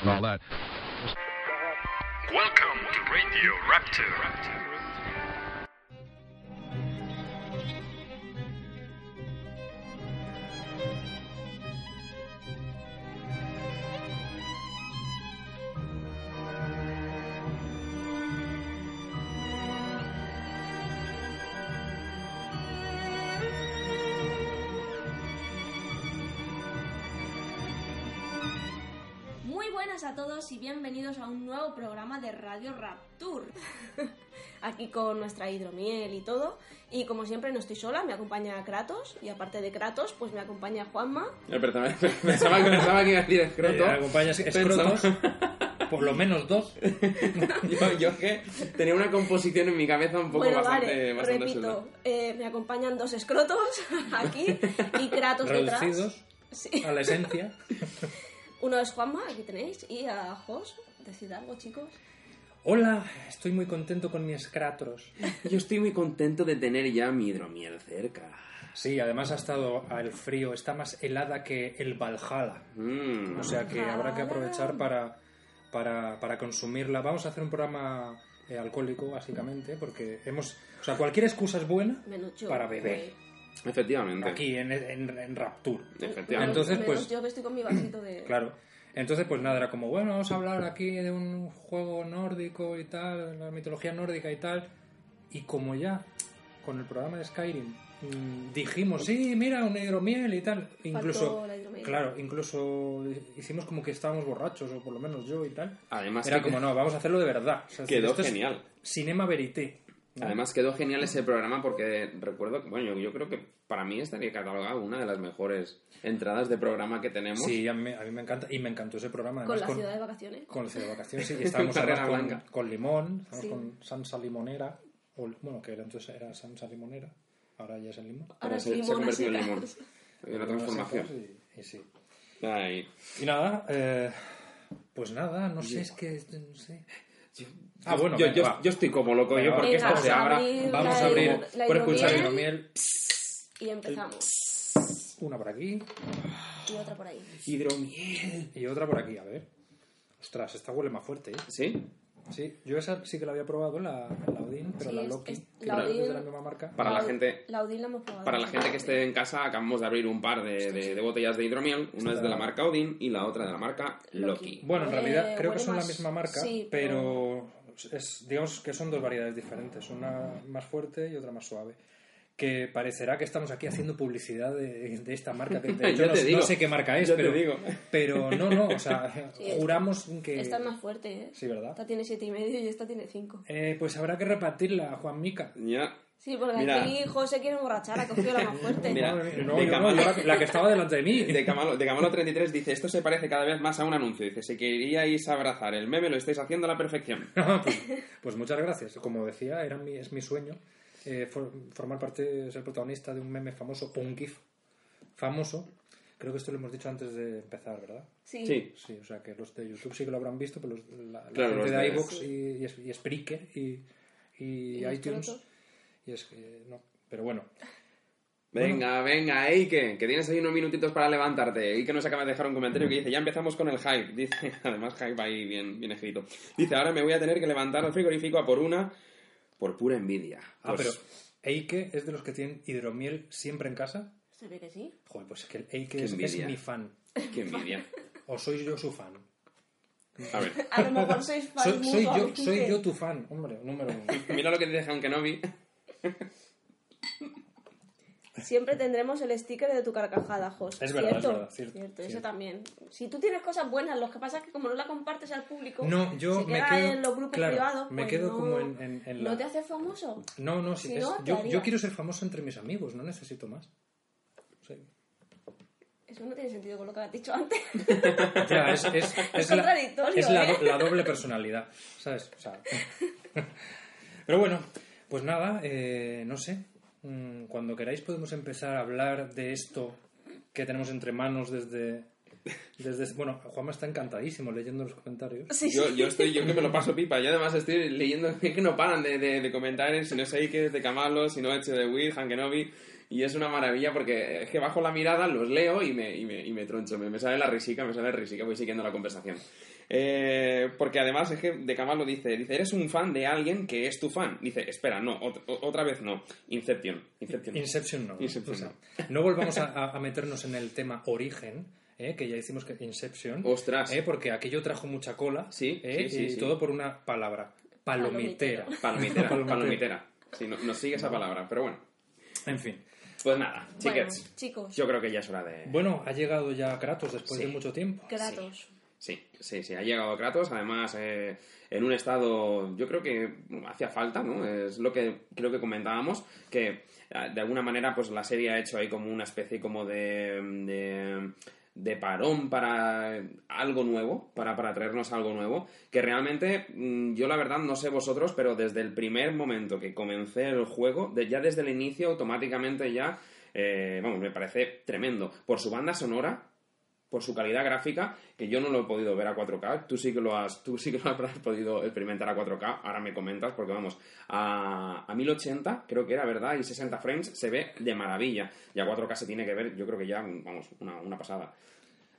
And all that. Welcome to Radio Raptor. Muy todos y bienvenidos a un nuevo programa de Radio Rapture. Aquí con nuestra hidromiel y todo. Y como siempre no estoy sola, me acompaña Kratos. Y aparte de Kratos, pues me acompaña Juanma. Eh, perdón, pensaba, que- pensaba que iba a decir escroto. Eh, acompañas escrotos, por lo menos dos. yo, yo es que tenía una composición en mi cabeza un poco bueno, bastante, vale, bastante repito. eh, me acompañan dos escrotos aquí y Kratos detrás. Sí. a la esencia. Uno es Juanma, aquí tenéis. Y a Jos. Decid algo, chicos. Hola, estoy muy contento con mis cratros. Yo estoy muy contento de tener ya mi hidromiel cerca. Sí, además ha estado al frío, está más helada que el Valhalla. Mm. O sea que habrá que aprovechar para, para, para consumirla. Vamos a hacer un programa eh, alcohólico, básicamente, porque hemos... O sea, cualquier excusa es buena para beber. Efectivamente. Aquí, en, en, en Rapture. Efectivamente. Entonces, pues- yo que estoy con mi vasito de... Claro. Entonces, pues nada, era como, bueno, vamos a hablar aquí de un juego nórdico y tal, de la mitología nórdica y tal. Y como ya con el programa de Skyrim mm, dijimos, sí, mira, una hidromiel y tal. Incluso, la hidromiel. claro, incluso hicimos como que estábamos borrachos, o por lo menos yo y tal. Además Era que- como, no, vamos a hacerlo de verdad. O sea, Quedó esto es genial. Cinema verité. Además quedó genial ese programa porque recuerdo, que- bueno, yo, yo creo que para mí estaría catalogado una de las mejores entradas de programa que tenemos. Sí, a mí, a mí me encanta. Y me encantó ese programa. Con además, la ciudad de vacaciones. Con la ciudad de vacaciones, sí. Y estábamos además con, Blanca. con Limón, estábamos Sí. con Sansa Limonera. O, bueno, que era, entonces era Sansa Limonera. Ahora ya es el limón. Ahora se, se ha limón, convertido en así. limón. Hay una transformación. Y, y sí. Ay. Y nada, eh, pues nada, no sé, es que. No sé. Yo- Ah, bueno, yo, venga, yo, va. yo estoy como loco yo porque Venga, esto se abra. Vamos a abrir la por escuchar hidromiel hidromiel. Y empezamos. Una por aquí Y otra por ahí. Hidromiel. y otra por aquí, a ver. Ostras, esta huele más fuerte, ¿eh? ¿Sí? Sí, yo esa sí que la había probado, la, la Odin, pero Sí, la Loki, es- que la no es de Odin- la misma marca. Para la gente- La Odin la hemos probado. Para la gente que esté en casa, acabamos de abrir un par de, de- de botellas de hidromiel. Una es de la marca Odin y la otra de la marca Loki. Bueno, en Huele- realidad creo que son la misma marca, sí, pero es, digamos que son dos variedades diferentes, una más fuerte y otra más suave. Que parecerá que estamos aquí haciendo publicidad de, de esta marca, que de Yo no, te no digo, sé qué marca es, pero, digo. pero no, no, o sea, Sí, juramos que... Esta es más fuerte, ¿eh? Sí, ¿verdad? Esta tiene siete y medio y esta tiene cinco. Eh, pues habrá que repartirla, Juan Mica. Ya. Sí, porque Mira. aquí José quiere emborrachar, ha cogido la más fuerte. Mira. Madre mía, no, de yo no, Camalo. yo la, la que estaba delante de mí. De Camalo, de Camalo 33 dice, esto se parece cada vez más a un anuncio. Dice, si queríais abrazar el meme, lo estáis haciendo a la perfección. pues, pues muchas gracias. Como decía, era mi, es mi sueño eh, for- formar parte, ser protagonista de un meme famoso, o un GIF famoso. Creo que esto lo hemos dicho antes de empezar, ¿verdad? Sí. Sí. Sí, o sea que los de YouTube sí que lo habrán visto, pero los, la, la Claro, gente los de de- iVoox y, y, y Spreaker y, y ¿Y los iTunes. Y es que no. Pero bueno, Venga, venga, Eike, que tienes ahí unos minutitos para levantarte. Eike nos acaba de dejar un comentario que dice, ya empezamos con el hype. Dice, además hype ahí bien, bien escrito. Dice, ahora me voy a tener que levantar al frigorífico a por una, por pura envidia. ah, Pues, pero Eike es de los que tienen hidromiel siempre en casa. Se ve que sí. Joder, pues es que el Eike es, es mi fan. Qué envidia. O soy yo su fan. A ver, A lo mejor sois fans Soy, soy yo, soy yo tu fan, hombre, número uno. mira lo que dice Han Kenobi. Siempre tendremos el sticker de tu carcajada, Jos. Es verdad, ¿Cierto? es verdad, cierto, cierto. también. Si tú tienes cosas buenas, lo que pasa es que como no la compartes al público, No, yo se me queda quedo- en los grupos claro, privados. me pues quedo no- como en- en- en la- ¿No te haces famoso? No, no, sí, Si es- no, ¿qué yo, yo quiero ser famoso entre mis amigos, no necesito más. Sí. Eso no tiene sentido con lo que has dicho antes. Ya, es, es, es la, contradictorio, es la, ¿eh? do- la doble personalidad, ¿sabes? O sea, pero bueno, pues nada, eh, no sé. Mm, Cuando queráis podemos empezar a hablar de esto que tenemos entre manos desde... desde bueno, Juanma está encantadísimo leyendo los comentarios. Sí, Yo, sí. yo estoy, yo que me lo paso pipa. Yo además estoy leyendo que no paran de, de, de comentarios, si no es Eike, de Camalo, si no Eche de Will, Hankenobi. Y es una maravilla porque es que bajo la mirada, los leo y me, y me, y me troncho. Me, me sale la risica, me sale la risica, voy siguiendo la conversación. Eh, porque además es que de Camalo dice, dice, eres un fan de alguien que es tu fan. Dice, espera, no, ot- otra vez no. Inception. Inception. Inception no. Inception O sea, no volvamos a, a- meternos en el tema origen, ¿eh? que ya hicimos que Inception. Ostras. ¿eh? porque aquello trajo mucha cola. Sí, ¿eh? sí, sí, y sí. todo por una palabra. Palomitera. Palomitera. Palomitera. Palomitera. Sí, no, nos sigue esa palabra, pero bueno. En fin. Pues nada, Bueno, chiquets. chicos, Yo creo que ya es hora de... Bueno, ha llegado ya Kratos después Sí. de mucho tiempo. Kratos. Sí, sí, sí, ha llegado Kratos, además eh, en un estado, yo creo que hacía falta, ¿no? Es lo que creo que comentábamos, que eh, de alguna manera pues la serie ha hecho ahí como una especie como de, de, de parón para algo nuevo, para, para traernos algo nuevo, que realmente mm, yo la verdad no sé vosotros, pero desde el primer momento que comencé el juego, de- ya desde el inicio automáticamente ya, eh, vamos, me parece tremendo. Por su banda sonora, por su calidad gráfica, que yo no lo he podido ver a 4K, tú sí que lo has, tú sí que lo habrás podido experimentar a 4K, ahora me comentas, porque vamos, a, a 1080 creo que era, ¿verdad? Y 60 frames se ve de maravilla, y a 4K se tiene que ver, yo creo que ya, vamos, una, una pasada.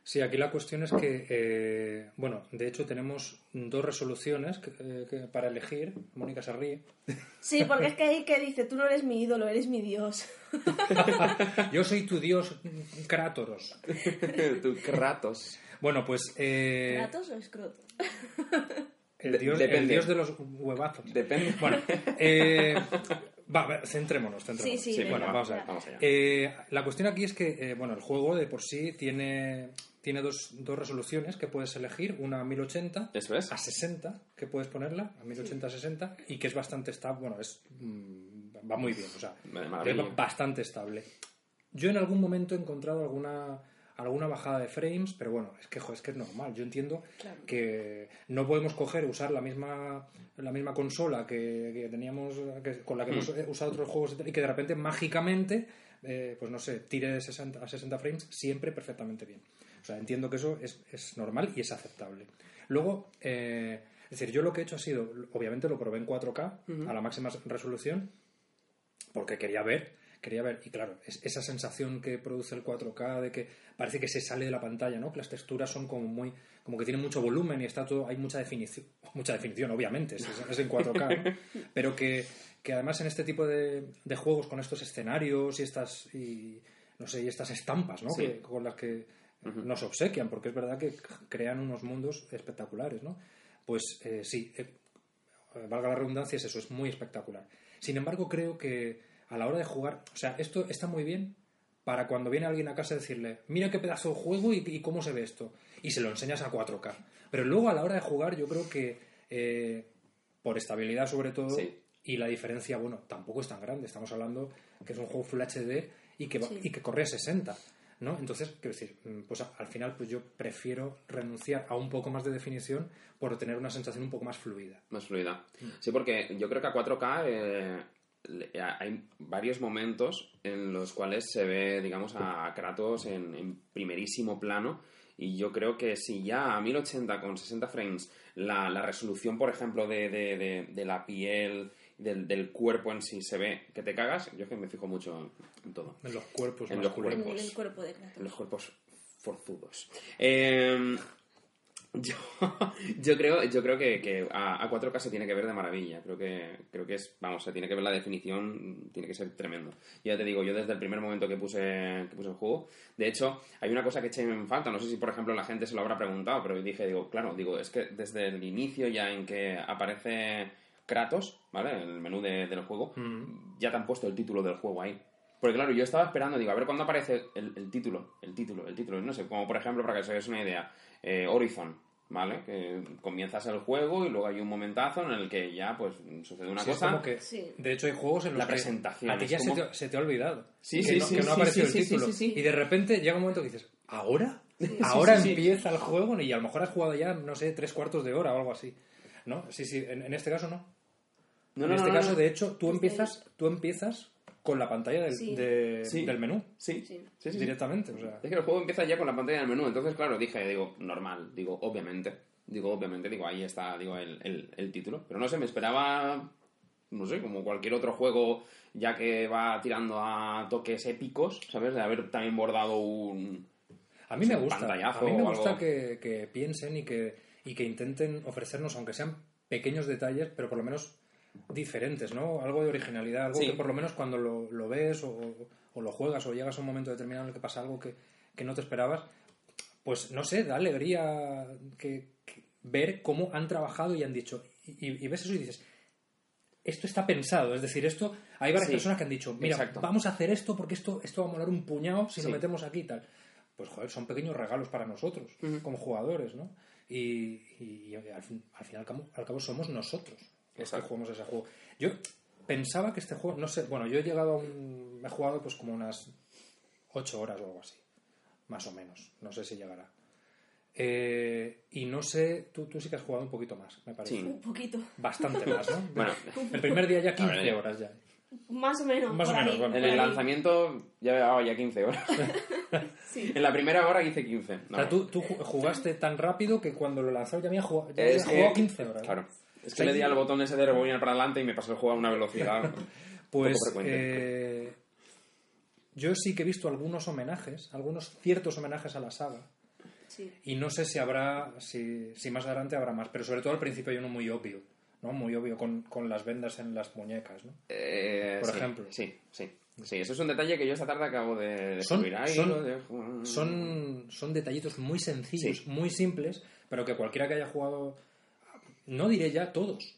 Sí, aquí la cuestión es que, eh, bueno, de hecho tenemos dos resoluciones que- eh, que para elegir. Mónica se ríe. Sí, porque es que ahí que dice, tú no eres mi ídolo, eres mi dios. Yo soy tu dios Krátoros. tu Kratos. Bueno, pues eh, ¿Kratos o escroto? el, De- dios, el depende. dios de los huevazos. Depende. Bueno, eh, va, centrémonos, centrémonos. Sí, sí, Sí, venga, bueno, vamos a ver. Vamos allá. Eh, la cuestión aquí es que, eh, bueno, el juego de por sí tiene, tiene dos, dos resoluciones que puedes elegir, una a 1080 Eso es. a 60, que puedes ponerla, a 1080 a 60, y que es bastante estable, bueno, es, mm, va muy bien, o sea, es bastante estable. Yo en algún momento he encontrado alguna alguna bajada de frames, pero bueno, es que, jo, es que es normal. Yo entiendo Claro. que no podemos coger, usar la misma la misma consola que, que teníamos, que- con la que hemos usado otros juegos y que de repente mágicamente, eh, pues no sé, tire de 60 a 60 frames siempre perfectamente bien. O sea, entiendo que eso es, es normal y es aceptable. Luego, eh, es decir, yo lo que he hecho ha sido, obviamente lo probé en 4K a la máxima resolución, porque quería ver, quería ver, y claro, es- esa sensación que produce el 4K de que parece que se sale de la pantalla, ¿no? Que las texturas son como muy, como que tienen mucho volumen y está todo, hay mucha definición, mucha definición, obviamente, es, es en 4K, ¿no? Pero que, que además en este tipo de, de juegos con estos escenarios y estas, y, no sé, y estas estampas, ¿no? Sí. Que- con las que nos obsequian, porque es verdad que crean unos mundos espectaculares, ¿no? Pues eh, sí, eh, eh, valga la redundancia, es eso, es muy espectacular. Sin embargo, creo que a la hora de jugar, o sea, esto está muy bien para cuando viene alguien a casa decirle, mira qué pedazo de juego y, y cómo se ve esto, y se lo enseñas a 4K. Pero luego a la hora de jugar, yo creo que eh, por estabilidad sobre todo, Sí. y la diferencia, bueno, tampoco es tan grande, estamos hablando que es un juego Full HD y que, Sí. y que corre a 60. ¿No? Entonces, quiero decir, mm, pues al final pues yo prefiero renunciar a un poco más de definición por tener una sensación un poco más fluida. Más fluida. Sí, porque yo creo que a 4K eh, hay varios momentos en los cuales se ve, digamos, a Kratos en, en primerísimo plano. Y yo creo que si ya a 1080 con 60 frames la, la resolución, por ejemplo, de, de- de- de la piel, del, del cuerpo en sí se ve que te cagas, yo es que me fijo mucho en todo. En los cuerpos En los masculinos. En cuerpos. el cuerpo de Kratos. En los cuerpos forzudos. Eh, yo, yo creo, yo creo que, que a, a 4K se tiene que ver de maravilla. Creo que, creo que es, vamos, se tiene que ver la definición, tiene que ser tremendo. Ya te digo, yo desde el primer momento que puse, que puse el juego, de hecho, hay una cosa que eché en falta, no sé si por ejemplo la gente se lo habrá preguntado, pero dije, digo, claro, digo, es que desde el inicio ya en que aparece Kratos, ¿vale? En el menú de- del juego, ya te han puesto el título del juego ahí. Porque claro, yo estaba esperando, digo, a ver cuándo aparece el, el título, el título, el título, no sé, como por ejemplo, para que os hagáis una idea, eh, Horizon, ¿vale? Que comienzas el juego y luego hay un momentazo en el que ya, pues, sucede una Sí, es cosa... como que, Sí. de hecho, hay juegos en los La que presentación, a ti ya como- se, te, se te ha olvidado. Sí, que sí, no, sí, que no el título. Y de repente llega un momento que dices, ¿ahora? Ahora sí, sí. empieza el juego y a lo mejor has jugado ya, no sé, tres cuartos de hora o algo así. ¿No? Sí, sí, en, en este caso no. No, en no, este no, caso, no. de hecho, tú empiezas, tú empiezas con la pantalla del, Sí. de- Sí. del menú Sí, Sí. sí, sí, sí. directamente. O sea, Es que el juego empieza ya con la pantalla del menú, entonces claro, dije, digo, normal, digo, obviamente, digo, obviamente, digo, ahí está, digo, el, el, el título. Pero no sé, me esperaba, no sé, como cualquier otro juego, ya que va tirando a toques épicos, ¿sabes? De haber también bordado un... A mí me gusta. A mí me gusta que, que piensen y que, y que intenten ofrecernos, aunque sean pequeños detalles, pero por lo menos diferentes, ¿no? Algo de originalidad, algo Sí. que por lo menos cuando lo, lo ves o, o lo juegas o llegas a un momento determinado en el que pasa algo que, que no te esperabas, pues no sé, da alegría que, que ver cómo han trabajado y han dicho. Y, y ves eso y dices, esto está pensado, es decir, esto hay varias Sí, personas que han dicho, mira, exacto. vamos a hacer esto porque esto, esto va a molar un puñado si Sí. lo metemos aquí y tal. Pues joder, son pequeños regalos para nosotros, como jugadores, ¿no? Y, y- y al, fin, al fin y al cabo, al cabo somos nosotros los que Exacto. jugamos ese juego. Yo pensaba que este juego, no sé, bueno, yo he llegado a un. He jugado pues como unas 8 horas o algo así, más o menos, no sé si llegará. Eh, y no sé, tú, tú sí que has jugado un poquito más, me parece. Sí. Un poquito. Bastante más, ¿no? Bueno, El primer día ya 15 A ver, ya. horas ya. Más o menos. Más o menos, ahí, bueno. en el ahí. lanzamiento ya llevaba ya 15 horas. Sí. en la primera hora hice 15. O sea, tú, tú ju- jugaste tan rápido que cuando lo lanzó ya había jugado, ya es había jugado 15 horas. ¿no? Claro. Es que le di al botón ese de rebobinar para adelante y me pasó el juego a una velocidad Pues poco frecuente. eh, yo sí que he visto algunos homenajes, algunos ciertos homenajes a la saga. Sí. Y no sé si habrá, si, si más adelante habrá más, pero sobre todo al principio hay uno muy obvio, ¿no? Muy obvio con, con las vendas en las muñecas, ¿no? Eh, Por sí, ejemplo. Sí, sí. Sí, eso es un detalle que yo esta tarde acabo de descubrir. Ahí son-. Son, son detallitos muy sencillos, Sí. muy simples, pero que cualquiera que haya jugado, no diré ya todos,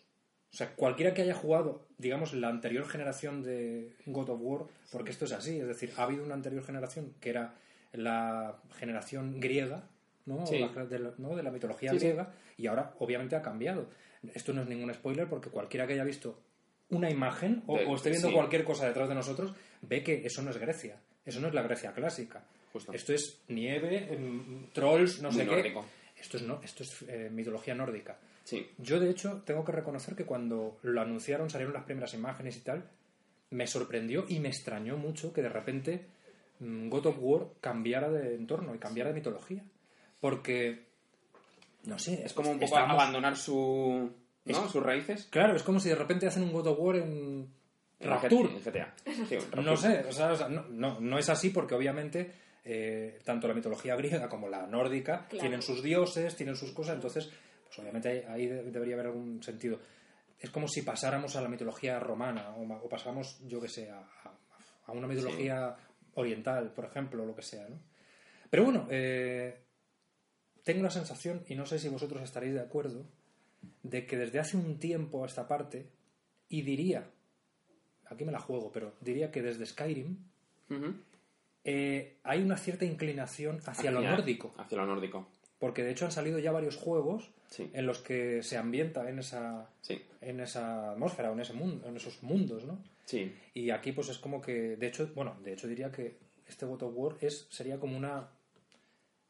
o sea, cualquiera que haya jugado, digamos, la anterior generación de God of War, porque esto es así, es decir, ha habido una anterior generación que era la generación griega, ¿no? Sí. La- de, la, ¿no? de la mitología Sí, sí. griega, y ahora obviamente ha cambiado. Esto no es ningún spoiler porque cualquiera que haya visto una imagen o, De- o esté viendo cualquier cosa detrás de nosotros, ve que eso no es Grecia, eso no es la Grecia clásica. Justo. Esto es nieve, em, trolls, no Muy sé nórdico. qué. Esto es, no, esto es eh, mitología nórdica. Sí. Yo, de hecho, tengo que reconocer que cuando lo anunciaron, salieron las primeras imágenes y tal, me sorprendió y me extrañó mucho que de repente mm, God of War cambiara de entorno y cambiara de mitología. Porque, no sé, Es como un poco estamos- abandonar su, ¿no? Es- sus raíces. Claro, es como si de repente hacen un God of War en En Rapture. GTA. Sí, en Rapture. No sé, o sea, o sea, no, no, no es así porque obviamente eh, tanto la mitología griega como la nórdica Claro. tienen sus dioses, tienen sus cosas, entonces, pues obviamente ahí, ahí de- debería haber algún sentido. Es como si pasáramos a la mitología romana o, o pasáramos, yo que sé, a, una mitología oriental, por ejemplo, o lo que sea, ¿no? Pero bueno, eh, tengo la sensación, y no sé si vosotros estaréis de acuerdo, de que desde hace un tiempo a esta parte, y diría, aquí me la juego, pero diría que desde Skyrim eh, hay una cierta inclinación hacia lo Hacia- nórdico. Hacia lo nórdico. Porque de hecho han salido ya varios juegos Sí. en los que se ambienta en esa, Sí. en esa atmósfera en, ese mundo, en esos mundos, ¿no? Sí. Y aquí pues es como que, de hecho, bueno, de hecho diría que este God of War es, sería como una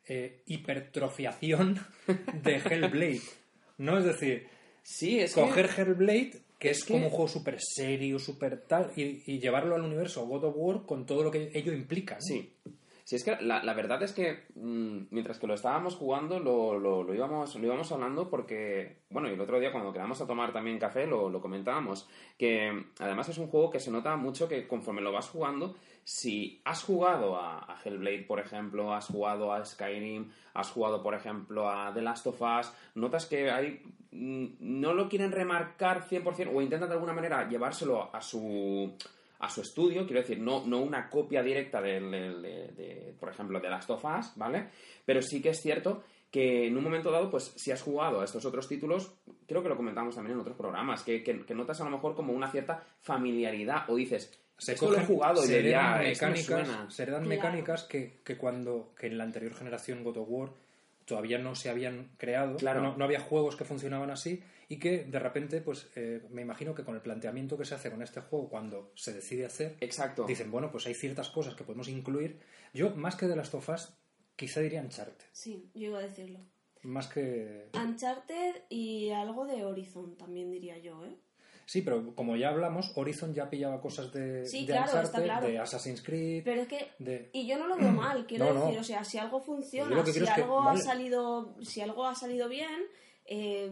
eh, hipertrofiación de Hellblade. ¿No? Es decir, Sí, es coger Hellblade, que es, que- como un juego súper serio, súper tal, y, y llevarlo al universo God of War con todo lo que ello implica. ¿no? Sí. Sí, es que la, la verdad es que mm, mientras que lo estábamos jugando lo, lo, lo íbamos, lo íbamos hablando porque, bueno, y el otro día cuando quedamos a tomar también café lo, lo comentábamos, que mm, además es un juego que se nota mucho que conforme lo vas jugando, si has jugado a, a Hellblade, por ejemplo, has jugado a Skyrim, has jugado, por ejemplo, a The Last of Us, notas que hay, mm, no lo quieren remarcar 100% o intentan de alguna manera llevárselo a su a su estudio, quiero decir, no, no una copia directa del- del- de, de, por ejemplo, de Last of Us, ¿vale? Pero sí que es cierto que en un momento dado, pues si has jugado a estos otros títulos, creo que lo comentamos también en otros programas, que, que- que notas a lo mejor como una cierta familiaridad o dices, se Esto lo he cogen- jugado y se me mecánicas, suena. se heredan Claro. mecánicas que, que cuando que en la anterior generación God of War todavía no se habían creado, Claro. no, no había juegos que funcionaban así y que de repente, pues eh, me imagino que con el planteamiento que se hace con este juego cuando se decide hacer, Exacto. dicen, bueno, pues hay ciertas cosas que podemos incluir. Yo, más que de las tofas, quizá diría Uncharted, Sí, yo iba a decirlo. más que... Uncharted y algo de Horizon también diría yo, ¿eh? Sí, pero como ya hablamos, Horizon ya pillaba cosas de, Sí, de claro, Uncharted, claro. de Assassin's Creed, Pero es que de... y yo no lo veo mal, quiero No, no. decir, o sea, si algo funciona, si quiero es que- algo vale. ha salido, si algo ha salido bien, eh,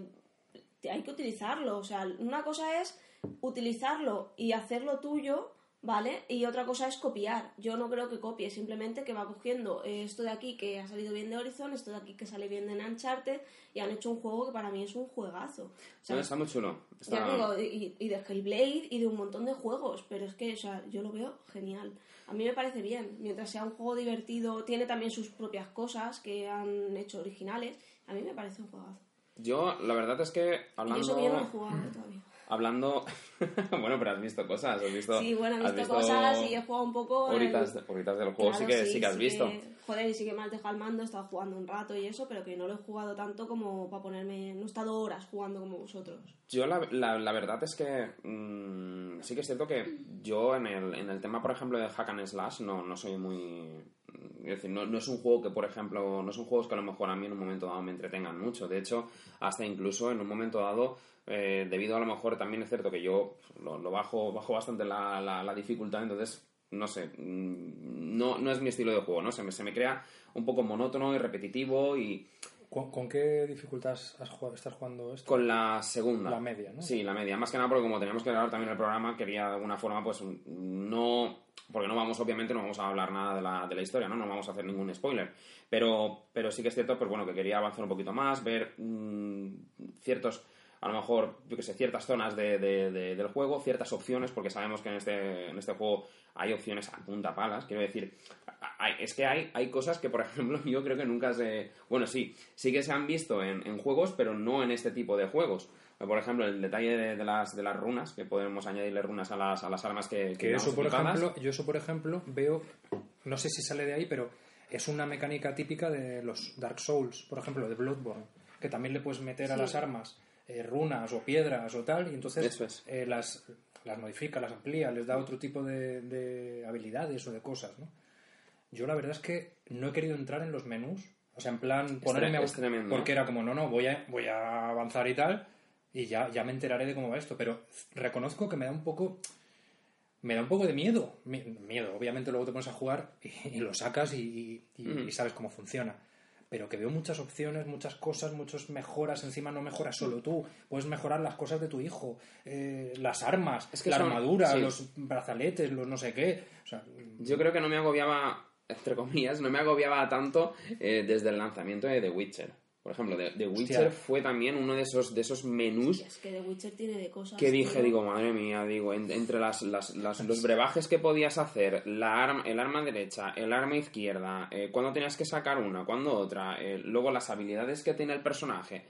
hay que utilizarlo. O sea, una cosa es utilizarlo y hacerlo tuyo, ¿vale? Y otra cosa es copiar. Yo no creo que copie, simplemente que va cogiendo eh, esto de aquí que ha salido bien de Horizon, esto de aquí que sale bien de Uncharted y han hecho un juego que para mí es un juegazo. O sea, No, está muy chulo. Está- digo, y, y de Hellblade y de un montón de juegos, pero es que, o sea, yo lo veo genial. A mí me parece bien, mientras sea un juego divertido, tiene también sus propias cosas que han hecho originales, a mí me parece un juegazo. Yo, la verdad es que que yo no he hablando... jugado todavía. Hablando... bueno, pero has visto cosas, has visto... Sí, bueno, he visto, cosas y he jugado un poco... Horitas, de- horitas del juego Claro, sí, que, sí, que has visto. joder, y sí que me has dejado el mando, he estado jugando un rato y eso, pero que no lo he jugado tanto como para ponerme... No he estado horas jugando como vosotros. Yo la, la, la verdad es que mm, sí que es cierto que yo en el, en el tema, por ejemplo, de Hack and Slash no, no soy muy... Es decir, no, no es un juego que, por ejemplo, no son juegos que a lo mejor a mí en un momento dado me entretengan mucho. De hecho, hasta incluso en un momento dado, eh, debido a lo mejor también es cierto que yo lo, lo bajo, bajo bastante la, la, la dificultad, entonces, no sé, mm, no, no es mi estilo de juego, ¿no? Se me, se me crea un poco monótono y repetitivo y ¿Con, con qué dificultad has jugado- estás jugando esto? con la segunda. La media, ¿no? Sí, la media. Más que nada porque como teníamos que grabar también el programa, quería de alguna forma, pues, no... Porque no vamos, obviamente, no vamos a hablar nada de la, de la historia, ¿no? No vamos a hacer ningún spoiler. Pero, pero sí que es cierto, pues bueno, que quería avanzar un poquito más, ver mm, ciertos... A lo mejor, yo que sé, ciertas zonas de, de- de- del juego, ciertas opciones, porque sabemos que en este, en este juego hay opciones a punta palas. Quiero decir, hay- es que hay, hay cosas que, por ejemplo, yo creo que nunca se... Bueno, sí, sí que se han visto en, en juegos, pero no en este tipo de juegos. Por ejemplo, el detalle de, de las, de las runas, que podemos añadirle runas a las, a las armas que, Que digamos, eso, por equipadas. ejemplo, yo eso, por ejemplo, veo, no sé si sale de ahí, pero es una mecánica típica de los Dark Souls, por ejemplo, de Bloodborne, que también le puedes meter a las armas eh, runas o piedras o tal, y entonces es. eh, las, las modifica, las amplía, les da otro tipo de, de habilidades o de cosas, ¿no? Yo la verdad es que no he querido entrar en los menús, o sea, en plan ponerme a es tremendo, porque era como, no, no, voy a, voy a avanzar y tal, y ya, ya me enteraré de cómo va esto, pero reconozco que me da un poco me da un poco de miedo. Mi- Miedo, obviamente luego te pones a jugar y, y lo sacas y, y- y sabes cómo funciona. Pero que veo muchas opciones, muchas cosas, muchas mejoras. Encima no mejoras solo tú. Puedes mejorar las cosas de tu hijo, eh, las armas, Es que la son- armadura, sí. los brazaletes, los no sé qué. O sea, Yo creo que no me agobiaba, entre comillas, no me agobiaba tanto eh, desde el lanzamiento de The Witcher. Por ejemplo, The, The Witcher fue también uno de esos, de esos menús Es que The Witcher tiene de cosas... que dije, tío. digo, madre mía, digo, en- entre las, las- las- los brebajes que podías hacer, la arma, el arma derecha, el arma izquierda, eh, cuando tenías que sacar una, cuando otra, eh, luego las habilidades que tiene el personaje,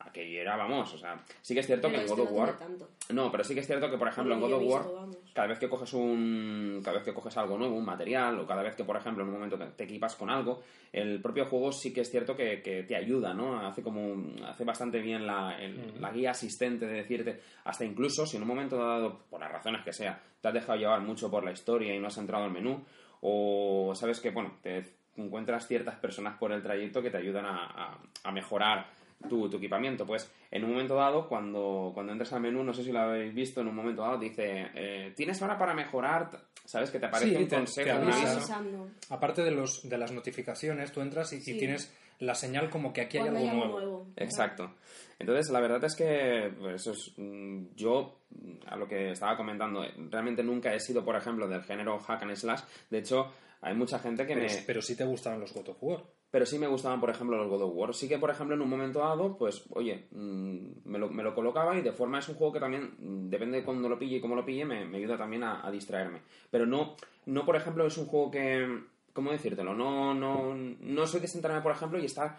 aquello era, vamos, o sea, sí que es cierto Pero que en God of no War... No, pero sí que es cierto que, por ejemplo, en God of War, vamos. cada vez que coges un cada vez que coges algo nuevo, un material, o cada vez que, por ejemplo, en un momento te, equipas con algo, el propio juego sí que es cierto que, que te ayuda, ¿no? Hace como hace bastante bien la, el- la guía asistente de decirte, hasta incluso si en un momento dado, por las razones que sea, te has dejado llevar mucho por la historia y no has entrado al menú, o sabes que, bueno, te encuentras ciertas personas por el trayecto que te ayudan a, a- a mejorar tu, tu equipamiento. Pues en un momento dado, cuando, cuando entras al menú, no sé si lo habéis visto, en un momento dado dice, eh, tienes ahora para mejorar, ¿sabes? Que te aparece Sí, un te- consejo, te un aviso. aparte de, los, de las notificaciones, tú entras y, tienes la señal como que aquí hay algo hay algo nuevo. nuevo. Exacto. Entonces, la verdad es que pues, eso es, mm, yo, mm, a lo que estaba comentando, eh, realmente nunca he sido, por ejemplo, del género hack and slash. De hecho, hay mucha gente que Pero, me... pero sí te gustaban los God of War. Pero sí me gustaban, por ejemplo, los God of War. Sí que, por ejemplo, en un momento dado, pues, oye, mm, me lo, me lo colocaba y de forma es un juego que también, mm, depende de cuándo lo pille y cómo lo pille, me, me ayuda también a, a distraerme. Pero no, no, por ejemplo, es un juego que, ¿cómo decírtelo? No, no, no soy de por ejemplo, y estar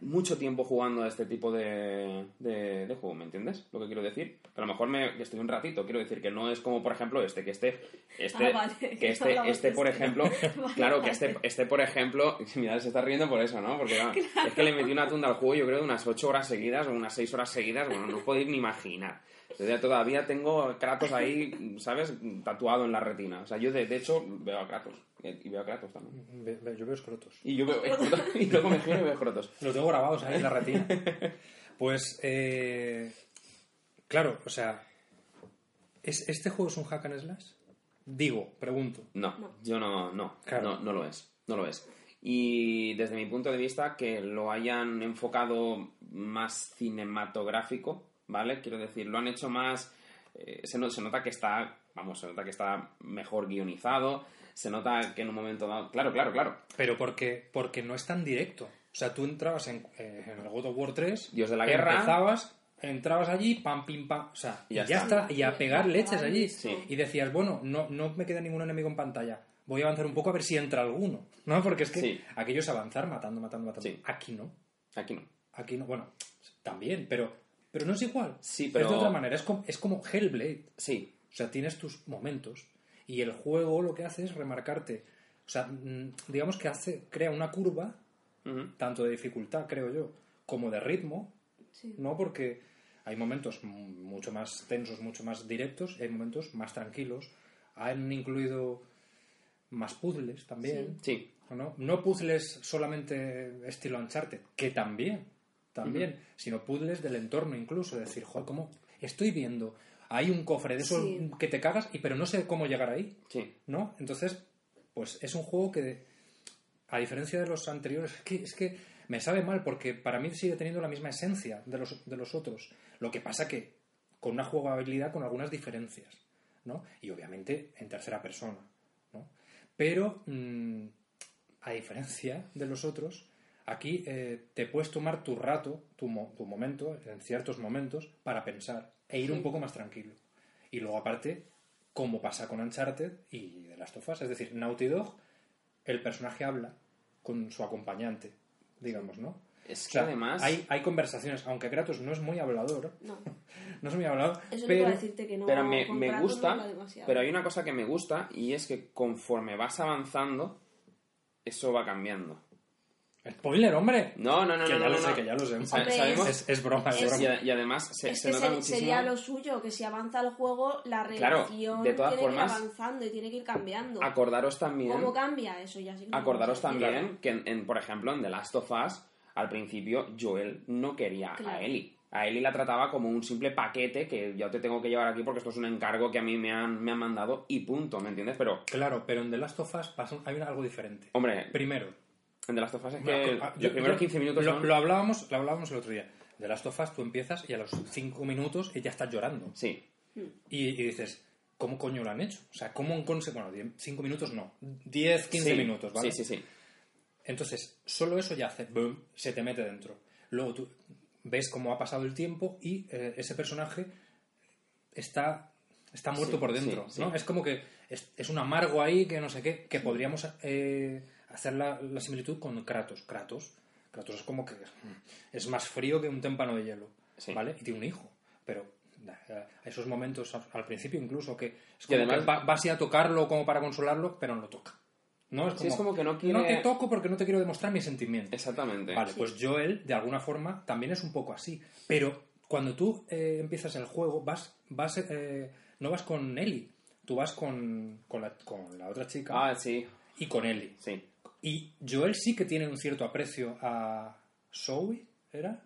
mucho tiempo jugando a este tipo de, de, de juego, ¿me entiendes? Lo que quiero decir. Que a lo mejor me estoy un ratito, quiero decir que no es como, por ejemplo, este, que este, este, Ah, vale, que este, este, por ejemplo, Vale, claro, que este, este, por ejemplo, mira, se está riendo por eso, ¿no? Porque es que le metí una tunda al juego, yo creo, de unas 8 horas seguidas o unas 6 horas seguidas, bueno, no os podéis ni imaginar. Todavía, todavía tengo Kratos ahí, ¿sabes? Tatuado en la retina. O sea, yo de, de hecho veo a Kratos. Y veo a Kratos también. Ve- ve- Yo veo escrotos. Y yo veo y luego me giro y veo Kratos. Los tengo grabados ahí en la retina. Pues, eh, claro, o sea, ¿es, ¿este juego es un hack and slash? Digo, pregunto. No, yo no, no, Claro. no, no lo es, no lo es. Y desde mi punto de vista, que lo hayan enfocado más cinematográfico, ¿vale? Quiero decir, lo han hecho más... eh, se, no- se nota que está, vamos, se nota que está mejor guionizado, se nota que en un momento dado... Claro, claro, claro. Pero porque, porque no es tan directo. O sea, tú entrabas en, eh, en el God of War 3, Dios de la guerra. empezabas, entrabas allí, pam, pim, pam, o sea, Y ya ya, está. está. y a pegar leches allí. Sí. Y decías, bueno, no, no me queda ningún enemigo en pantalla. Voy a avanzar un poco a ver si entra alguno. ¿No? Porque es que Sí. aquello es avanzar matando, matando, matando. Sí. Aquí no. Aquí no. Aquí no. Bueno, también, pero, pero no es igual. Sí, pero- Es de otra manera. Es como, es como Hellblade. Sí, O sea, tienes tus momentos. Y el juego lo que hace es remarcarte. O sea, mm, digamos que hace, crea una curva, Ujú. tanto de dificultad, creo yo, como de ritmo, Sí. ¿no? Porque hay momentos m- mucho más tensos, mucho más directos, y hay momentos más tranquilos. Han incluido más puzzles también. sí. ¿no? No puzzles solamente estilo Uncharted, que también, también, sino puzzles del entorno incluso. Es decir, joder, ¿cómo estoy viendo? Hay un cofre de esos Sí. que te cagas, y pero no sé cómo llegar ahí, Sí. ¿no? Entonces, pues es un juego que, a diferencia de los anteriores, es que, es que me sabe mal porque para mí sigue teniendo la misma esencia de los, de los otros. Lo que pasa que con una jugabilidad con algunas diferencias, ¿no? Y obviamente en tercera persona, ¿no? Pero, mm, a diferencia de los otros, aquí eh, te puedes tomar tu rato, tu, mo- tu momento, en ciertos momentos, para pensar e ir un poco más tranquilo. Y luego, aparte, como pasa con Uncharted y The Last of Us, es decir, Naughty Dog, el personaje habla con su acompañante, digamos, ¿no? Es O que sea, además... hay, hay conversaciones, aunque Kratos no es muy hablador, No. no es muy hablador, Eso pero a decirte que no. pero me, me Kratos no gusta, demasiado. pero hay una cosa que me gusta y es que conforme vas avanzando, eso va cambiando. Spoiler, hombre. No, no, no, que no, ya no, lo no, sé, que ya lo sé. Hombre, sabemos- Es, es broma, es es- broma. y, además se, es se que nota ser- muchísimo. sería lo suyo, que si avanza el juego, la Claro, relación de todas tiene que formas, ir avanzando y tiene que ir cambiando. Acordaros también, ¿Cómo cambia eso? Ya sí que acordaros también que, en, en, por ejemplo, en The Last of Us, al principio Joel no quería a. Ellie. A Ellie la trataba como un simple paquete que yo te tengo que llevar aquí porque esto es un encargo que a mí me han, me han mandado y punto, ¿me entiendes? Pero, Claro, pero en The Last of Us pasa, hay algo diferente. hombre, Primero, en The Last of Us es que Bueno, los yo- primeros yo- 15 minutos lo, son... lo hablábamos, lo hablábamos el otro día. De Last of Us tú empiezas y a los 5 minutos ya estás llorando. Sí, Y, y dices, ¿cómo coño lo han hecho? O sea, ¿cómo han conseguido? Bueno, 5 minutos no. 10, 15 Sí, minutos, ¿vale? Sí, sí, sí. Entonces, solo eso ya hace, boom, se te mete dentro. Luego tú ves cómo ha pasado el tiempo y eh, ese personaje está, está muerto Sí, por dentro, sí, ¿no? Es como que es, es un amargo ahí que no sé qué, que podríamos eh, hacer la, la similitud con Kratos. Kratos. Kratos es como que es más frío que un témpano de hielo, Sí. ¿vale? Y tiene un hijo, pero eh, esos momentos al, principio incluso que es Y como además- que va- vas a ir a tocarlo como para consolarlo, pero no lo toca. ¿No? Es Sí, es como que no quiere- No te toco porque no te quiero demostrar mis sentimientos. Exactamente. Vale, pues Joel, de alguna forma, también es un poco así. Pero cuando tú eh, empiezas el juego, vas, vas eh, no vas con Ellie, tú vas con, con, la, con la otra chica Ah, sí, y con Ellie. sí. Y Joel sí que tiene un cierto aprecio a Zoe, ¿era?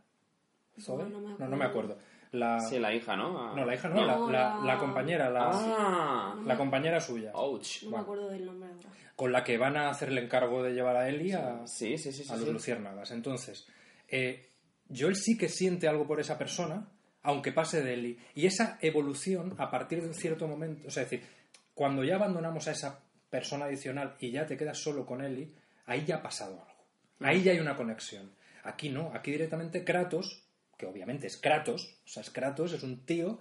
¿Zoe? no me no, no me acuerdo. La, Sí, la hija, ¿no? No, la hija no, No, la, la- la- la compañera, la, Ah, la compañera suya, ouch. No Bueno. me acuerdo del nombre ahora. con la que van a hacer el encargo de llevar a Ellie a, Sí, sí, sí, sí. a los sí. luciérnagas. Entonces, eh, Joel sí que siente algo por esa persona, aunque pase de Ellie. Y esa evolución, a partir de un cierto momento, o sea, es decir, cuando ya abandonamos a esa persona adicional y ya te quedas solo con Ellie, ahí ya ha pasado algo. Ahí ya hay una conexión. Aquí no, aquí directamente Kratos, que obviamente es Kratos, o sea, es Kratos, es un tío,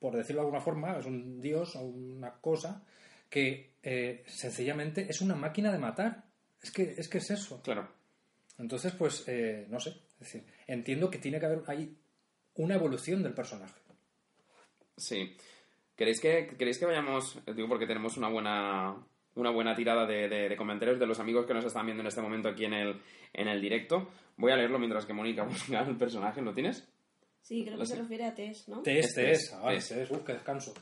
por decirlo de alguna forma, es un dios o una cosa que eh, sencillamente es una máquina de matar. Es que, es que es eso. Claro. Entonces, pues, eh, no sé. Es decir, entiendo que tiene que haber ahí una evolución del personaje. Sí. ¿Queréis que, ¿Queréis que vayamos? Digo, porque tenemos una buena, una buena tirada de, de- de comentarios de los amigos que nos están viendo en este momento aquí en el, en el directo. Voy a leerlo mientras que Mónica busca el personaje. ¿Lo tienes? Sí, creo que se refiere a Tess, ¿no? Test, Este test, es, ah, test. test, uf, qué descanso.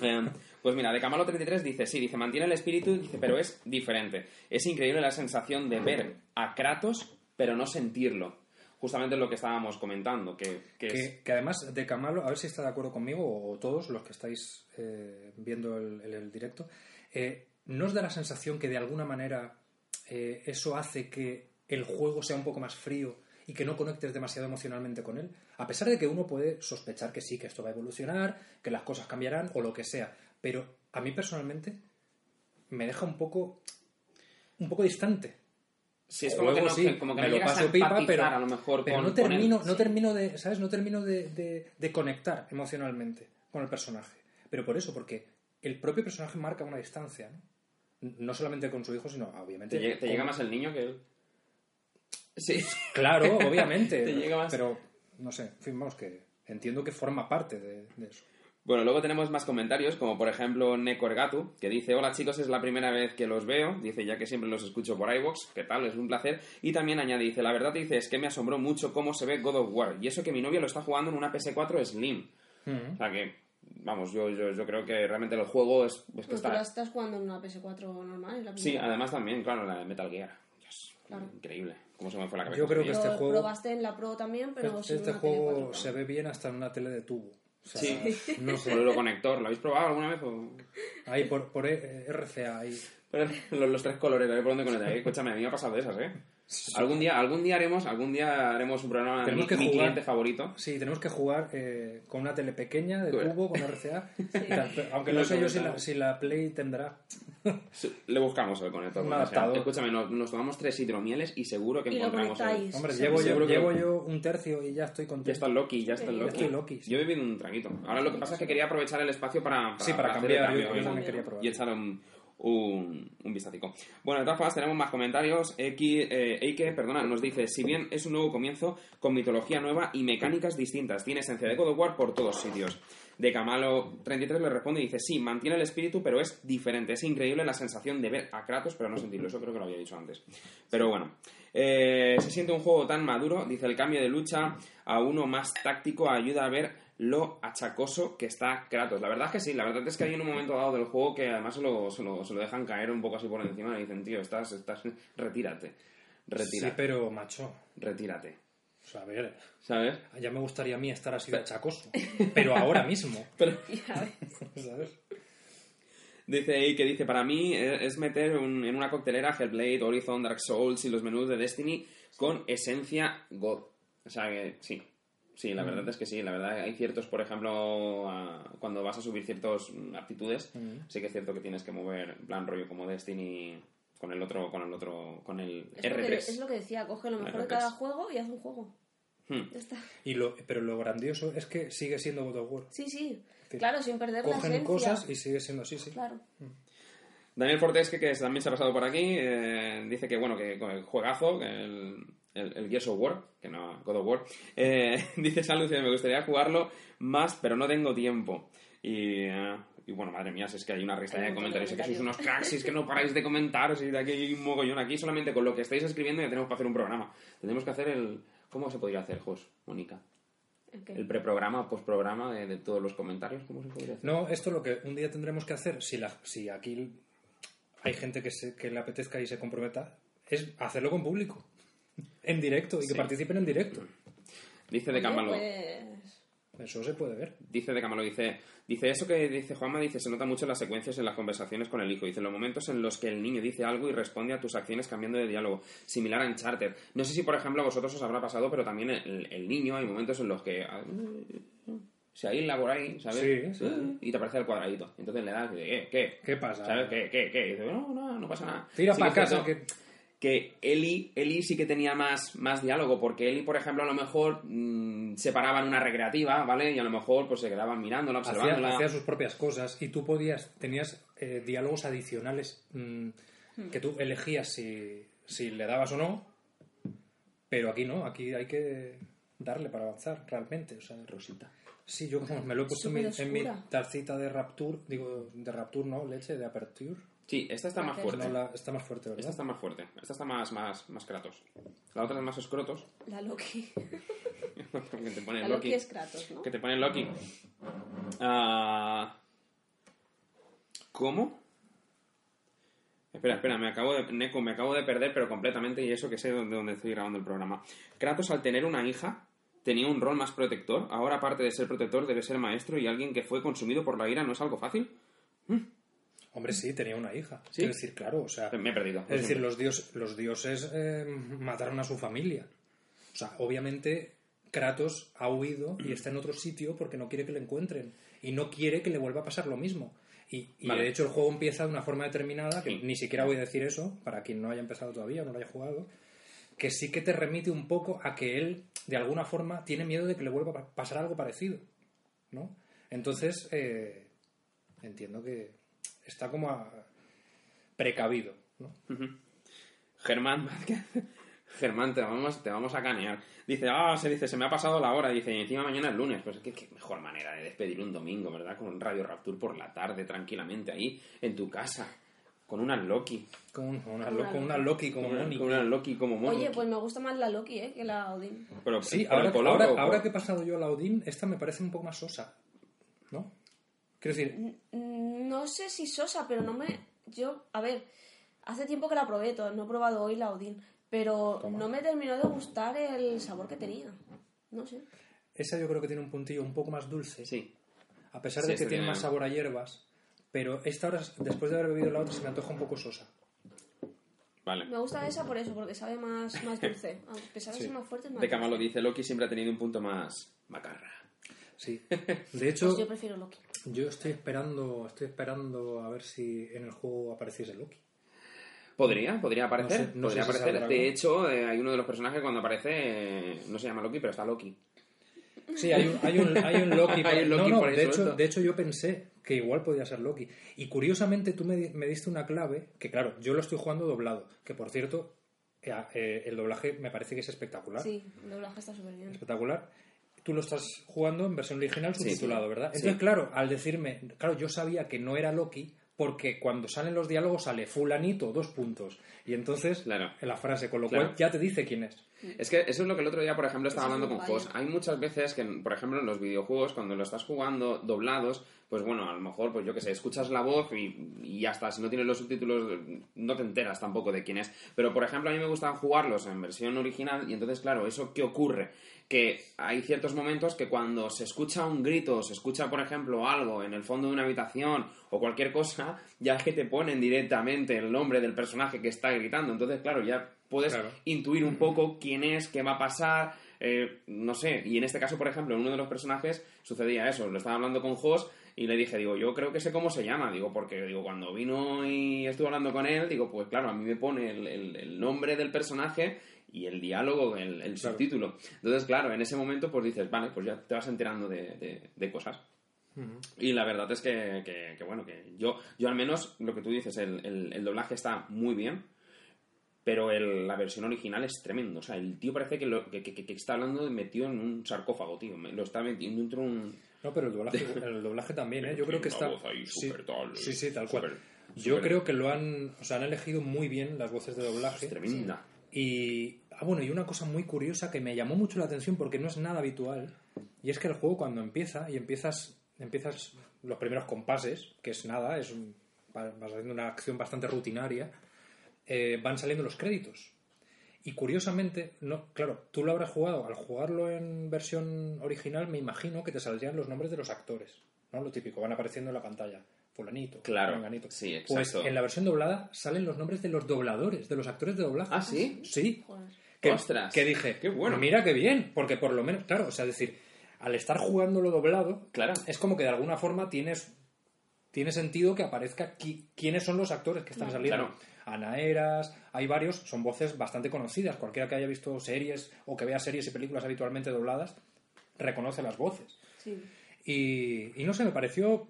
Eh, pues mira, de Camalo33 dice, sí, dice, mantiene el espíritu, dice, pero es diferente. Es increíble la sensación de ver a Kratos, pero no sentirlo. Justamente lo que estábamos comentando, que, que es... Que, que además de Camalo, a ver si está de acuerdo conmigo o todos los que estáis eh, viendo el, el- el directo, eh, ¿no os da la sensación que de alguna manera eh, eso hace que el juego sea un poco más frío y que no conectes demasiado emocionalmente con él? A pesar de que uno puede sospechar que sí, que esto va a evolucionar, que las cosas cambiarán o lo que sea, pero a mí personalmente me deja un poco un poco distante. Sí, es como que luego no, sí, que- como que me no lo paso a pipa, pero, a lo mejor pero con, no termino, no termino de, ¿sabes? No termino de, de- de conectar emocionalmente con el personaje. Pero por eso, porque el propio personaje marca una distancia, ¿no? No solamente con su hijo, sino obviamente. ¿Te, llega- te con- llega más el niño que él? Sí. Claro, obviamente. Te llega más. Pero, no sé, en fin, vamos, que entiendo que forma parte de, de eso. Bueno, luego tenemos más comentarios, como por ejemplo Nekorgatu, que dice, hola chicos, es la primera vez que los veo, dice, ya que siempre los escucho por iVoox, ¿qué tal? Es un placer. Y también añade, dice, la verdad dice, es que me asombró mucho cómo se ve God of War, y eso que mi novia lo está jugando en una PS4 Slim. O sea que, vamos, yo, yo, yo creo que realmente el juego es, es que Pues tú está... la estás jugando en una PS4 normal, la Sí, además también, claro, la de Metal Gear. Dios, Claro. Increíble, cómo se me fue la cabeza. Yo creo que este juego- probaste en la Pro también, pero este juego PS4 se ve bien hasta en una tele de tubo. O sea, Sí. no sé. Por el conector, ¿lo habéis probado alguna vez? o...? Ahí por, por eh, RCA, ahí. Pero los, los tres colores, a ver por dónde conectar. Escúchame, a mí me ha pasado de esas, ¿eh? Algún día, algún día haremos, algún día haremos un programa Tenemos mi, que mi jugar. cliente favorito. Sí, tenemos que jugar eh, con una tele pequeña de Bueno. tubo, con RCA. pero- aunque no Lo sé yo si la, si la Play tendrá. Sí, Le buscamos el conector. Un que sea. adaptador. Escúchame, nos, nos tomamos tres hidromieles y seguro que Y encontramos el... Hombre, Sí, llevo, yo, seguro que- llevo yo un tercio y ya estoy Ya contento. está el Loki, ya está el Ya Loki. Loki, sí. Yo he bebido un traguito. Ahora lo que pasa es que quería aprovechar el espacio para, para, Sí, para hacer el cambiar, yo- cambio yo y- también quería probar. y echar un, un, un vistacico. Bueno, de todas formas tenemos más comentarios. Eh, Eike, perdona, nos dice, si bien es un nuevo comienzo con mitología nueva y mecánicas distintas, tiene esencia de God of War por todos sitios. De Camalo 33 le responde y dice, sí, mantiene el espíritu, pero es diferente. Es increíble la sensación de ver a Kratos, pero no sentirlo. Eso creo que lo había dicho antes. Pero bueno, eh, se siente un juego tan maduro, dice el cambio de lucha a uno más táctico ayuda a ver lo achacoso que está Kratos. La verdad es que sí, la verdad es que hay en un momento dado del juego que además se lo, se lo, se lo dejan caer un poco así por encima y dicen, tío, estás, estás, retírate, Sí, retírate, pero macho. retírate. O sea, a ver, ¿Sabes? ya me gustaría a mí estar así de achacoso. Pero ahora mismo. Pero, Ya ves. ¿Sabes? Dice ahí que dice, para mí es meter un- en una coctelera Hellblade, Horizon, Dark Souls y los menús de Destiny con esencia God. O sea que sí, sí, la verdad es que sí, la verdad hay ciertos, por ejemplo, ah, cuando vas a subir ciertas aptitudes, sí que es cierto que tienes que mover en plan rollo como Destiny con el otro, con el otro, con el Es lo, que, R3. es lo que decía, coge lo mejor de R3. cada juego y haz un juego. Hmm. Ya está. Y lo, pero lo grandioso es que sigue siendo God of War. Sí, sí. Claro, sin perder la Cogen esencia. cosas y sigue siendo así, sí. Claro. Daniel Fortes, que, que también se ha pasado por aquí, eh, dice que, bueno, que con el juegazo, que el, el, el Gears of War, que no God of War, eh, dice Salud, me gustaría jugarlo más, pero no tengo tiempo. Y, eh, y bueno, madre mía, si es que hay una Hay de comentarios, es que sois unos cracks, es que no paráis de comentar, y de aquí hay un mogollón. Aquí solamente con lo que estáis escribiendo ya tenemos que hacer un programa. Tenemos que hacer el... ¿Cómo se podría hacer, Jos, Mónica? Ok. El preprograma, postprograma de, de todos los comentarios, ¿cómo se podría hacer? No, esto lo que un día tendremos que hacer, si, la, si aquí hay gente que, se, que le apetezca y se comprometa, es hacerlo con público. En directo y que participen en directo. Dice de Oye, Cámbalo. pues, Eso se puede ver. Dice de Camalo, dice, dice eso que dice Juanma, dice, se nota mucho en las secuencias en las conversaciones con el hijo. Dice, los momentos en los que el niño dice algo y responde a tus acciones cambiando de diálogo, similar a Uncharted. No sé si, por ejemplo, a vosotros os habrá pasado, pero también el, el niño hay momentos en los que ah, se aísla por ahí, ¿sabes? Sí, sí. Ah, Y te aparece el cuadradito. Entonces le das, ¿qué? ¿Qué? ¿Qué pasa? ¿Sabes? ¿Qué? ¿Qué? ¿Qué? Y dice, no, no, no pasa nada. Tira Sí para casa. Que... que Eli, Eli sí que tenía más, más diálogo, porque Eli, por ejemplo, a lo mejor mm, se paraba en una recreativa, ¿vale? Y a lo mejor pues se quedaban mirándola, Hacía, observándola. hacía sus propias cosas y tú podías, tenías eh, diálogos adicionales mm, que tú elegías si, si le dabas o no Pero aquí no, aquí hay que darle para avanzar realmente. O sea, Rosita. sí, yo como me lo he puesto en mi, en mi tacita de Rapture, digo, de Rapture no, leche, de Aperture. Sí, esta está más fuerte. No, la- está más fuerte, ¿verdad? Esta está más fuerte. Esta está más, más, más Kratos. La otra es más escrotos. La Loki. que te pone La Loki. Loki es Kratos, ¿no? Que te pone Loki. Ah, ¿Cómo? Espera, espera, me acabo de. Neko, me acabo de perder, pero completamente, y eso que sé de dónde estoy grabando el programa. Kratos, al tener una hija, tenía un rol más protector. Ahora, aparte de ser protector, debe ser maestro y alguien que fue consumido por la ira no es algo fácil. Hombre, sí, tenía una hija. ¿Sí? Quiero decir, claro, o sea... Me he perdido. Es decir, los, dios, los dioses eh, mataron a su familia. O sea, obviamente Kratos ha huido y está en otro sitio porque no quiere que le encuentren. Y no quiere que le vuelva a pasar lo mismo. Y, y Vale. de hecho el juego empieza de una forma determinada, que Sí. ni siquiera voy a decir eso, para quien no haya empezado todavía o no lo haya jugado, que sí que te remite un poco a que él, de alguna forma, tiene miedo de que le vuelva a pa- pasar algo parecido. ¿no? Entonces, eh, entiendo que está como a- precavido. ¿no? Germán, Germán, te vamos, te vamos a canear. Dice, ah, se dice, se me ha pasado la hora. Dice, y encima mañana es lunes. Pues qué, qué mejor manera de despedir un domingo, ¿verdad? Con un Radio Rapture por la tarde, tranquilamente, ahí, en tu casa. Con una Loki. Con una, Con una con una Loki. Loki como con, una, Mónica. con una Loki como Mono. Oye, pues me gusta más la Loki, ¿eh? Que la Odin. Pero, Sí, ahora, ahora, ahora que he pasado yo a la Odin, esta me parece un poco más sosa. ¿No? Quiero decir, No sé si sosa, pero no me... Yo, a ver, hace tiempo que la probé, todo, no he probado hoy la Odin, pero Toma. no me terminó de gustar el sabor que tenía. No sé. esa yo creo que tiene un puntillo un poco más dulce. Sí. A pesar Sí, de que tiene más sabor a hierbas. Pero esta ahora, después de haber bebido la otra, se me antoja un poco sosa. Vale. Me gusta esa por eso, porque sabe más, más dulce. A pesar de Sí. ser más fuerte, es más De Cama lo dice, Loki siempre ha tenido un punto más macarra. Sí. De hecho, Pues yo prefiero Loki. Yo estoy esperando, estoy esperando a ver si en el juego apareciese Loki. Podría, podría aparecer. No sé- no podría si aparecer. De hecho, eh, hay uno de los personajes cuando aparece, eh, no se llama Loki, pero está Loki. Sí, hay un, hay un, hay un Loki. por- Hay un Loki no, no, por ahí de, hecho, de hecho yo pensé que igual podía ser Loki. Y curiosamente tú me, me diste una clave, que claro, yo lo estoy jugando doblado, que por cierto, eh, eh, el doblaje me parece que es espectacular. Sí, el doblaje está súper bien. Espectacular. Tú lo estás jugando en versión original Sí. subtitulado, ¿verdad? Sí. Entonces, claro, al decirme, claro, yo sabía que no era Loki porque cuando salen los diálogos sale fulanito, dos puntos. Y entonces, Claro. en la frase, con lo Claro. cual ya te dice quién es. Es que eso es lo que el otro día, por ejemplo, estaba Eso hablando con. Jos. Hay muchas veces que, por ejemplo, en los videojuegos, cuando lo estás jugando doblados, pues bueno, a lo mejor, pues yo que sé, escuchas la voz y, y ya está. Si no tienes los subtítulos, no te enteras tampoco de quién es. Pero, por ejemplo, a mí me gustan jugarlos en versión original y entonces, claro, ¿eso qué ocurre? Que hay ciertos momentos que cuando se escucha un grito, se escucha, por ejemplo, algo en el fondo de una habitación o cualquier cosa, ya es que te ponen directamente el nombre del personaje que está gritando. Entonces, claro, ya puedes Claro. intuir un poco quién es, qué va a pasar, eh, no sé. Y en este caso, por ejemplo, en uno de los personajes sucedía eso. Lo estaba hablando con Jos y le dije, digo, yo creo que sé cómo se llama. Digo, porque digo, cuando vino y estuve hablando con él, digo, pues claro, a mí me pone el, el- el nombre del personaje y el diálogo, el, el Claro. subtítulo. Entonces, claro, en ese momento, pues dices, vale, pues ya te vas enterando de, de- de cosas. Y la verdad es que, que- que, bueno, que yo, yo al menos, lo que tú dices, el, el- el doblaje está muy bien, pero el- la versión original es tremendo. O sea, el tío parece que, lo, que, que- que está hablando metido en un sarcófago, tío. Lo está metiendo dentro de un... No, pero el doblaje, el doblaje también, ¿eh? Yo creo que está... ahí sí, tal, sí, sí, tal cual. súper- Yo creo que lo han... O sea, han elegido muy bien las voces de doblaje. Es tremenda. Y, ah, bueno, y una cosa muy curiosa que me llamó mucho la atención porque no es nada habitual, y es que el juego cuando empieza y empiezas, empiezas los primeros compases, que es nada, es un- va- vas haciendo una acción bastante rutinaria, eh, van saliendo los créditos. Y curiosamente, no, claro, tú lo habrás jugado, al jugarlo en versión original me imagino que te saldrían los nombres de los actores, ¿no? Lo típico, van apareciendo en la pantalla. Fulanito, Claro, menganito. sí, Pues exacto. en la versión doblada salen los nombres de los dobladores, de los actores de doblaje. ¿Ah, sí? Sí. Joder. Que, ¡Ostras! que dije, ¡Qué bueno! Mira qué bien, porque por lo menos, claro, o sea, es decir, al estar jugándolo doblado, Claro. es como que de alguna forma tienes tiene sentido que aparezca qui- quiénes son los actores que están saliendo. Claro. Ana Eras, hay varios, son voces bastante conocidas. Cualquiera que haya visto series o que vea series y películas habitualmente dobladas reconoce las voces. Sí. Y, y no sé, me pareció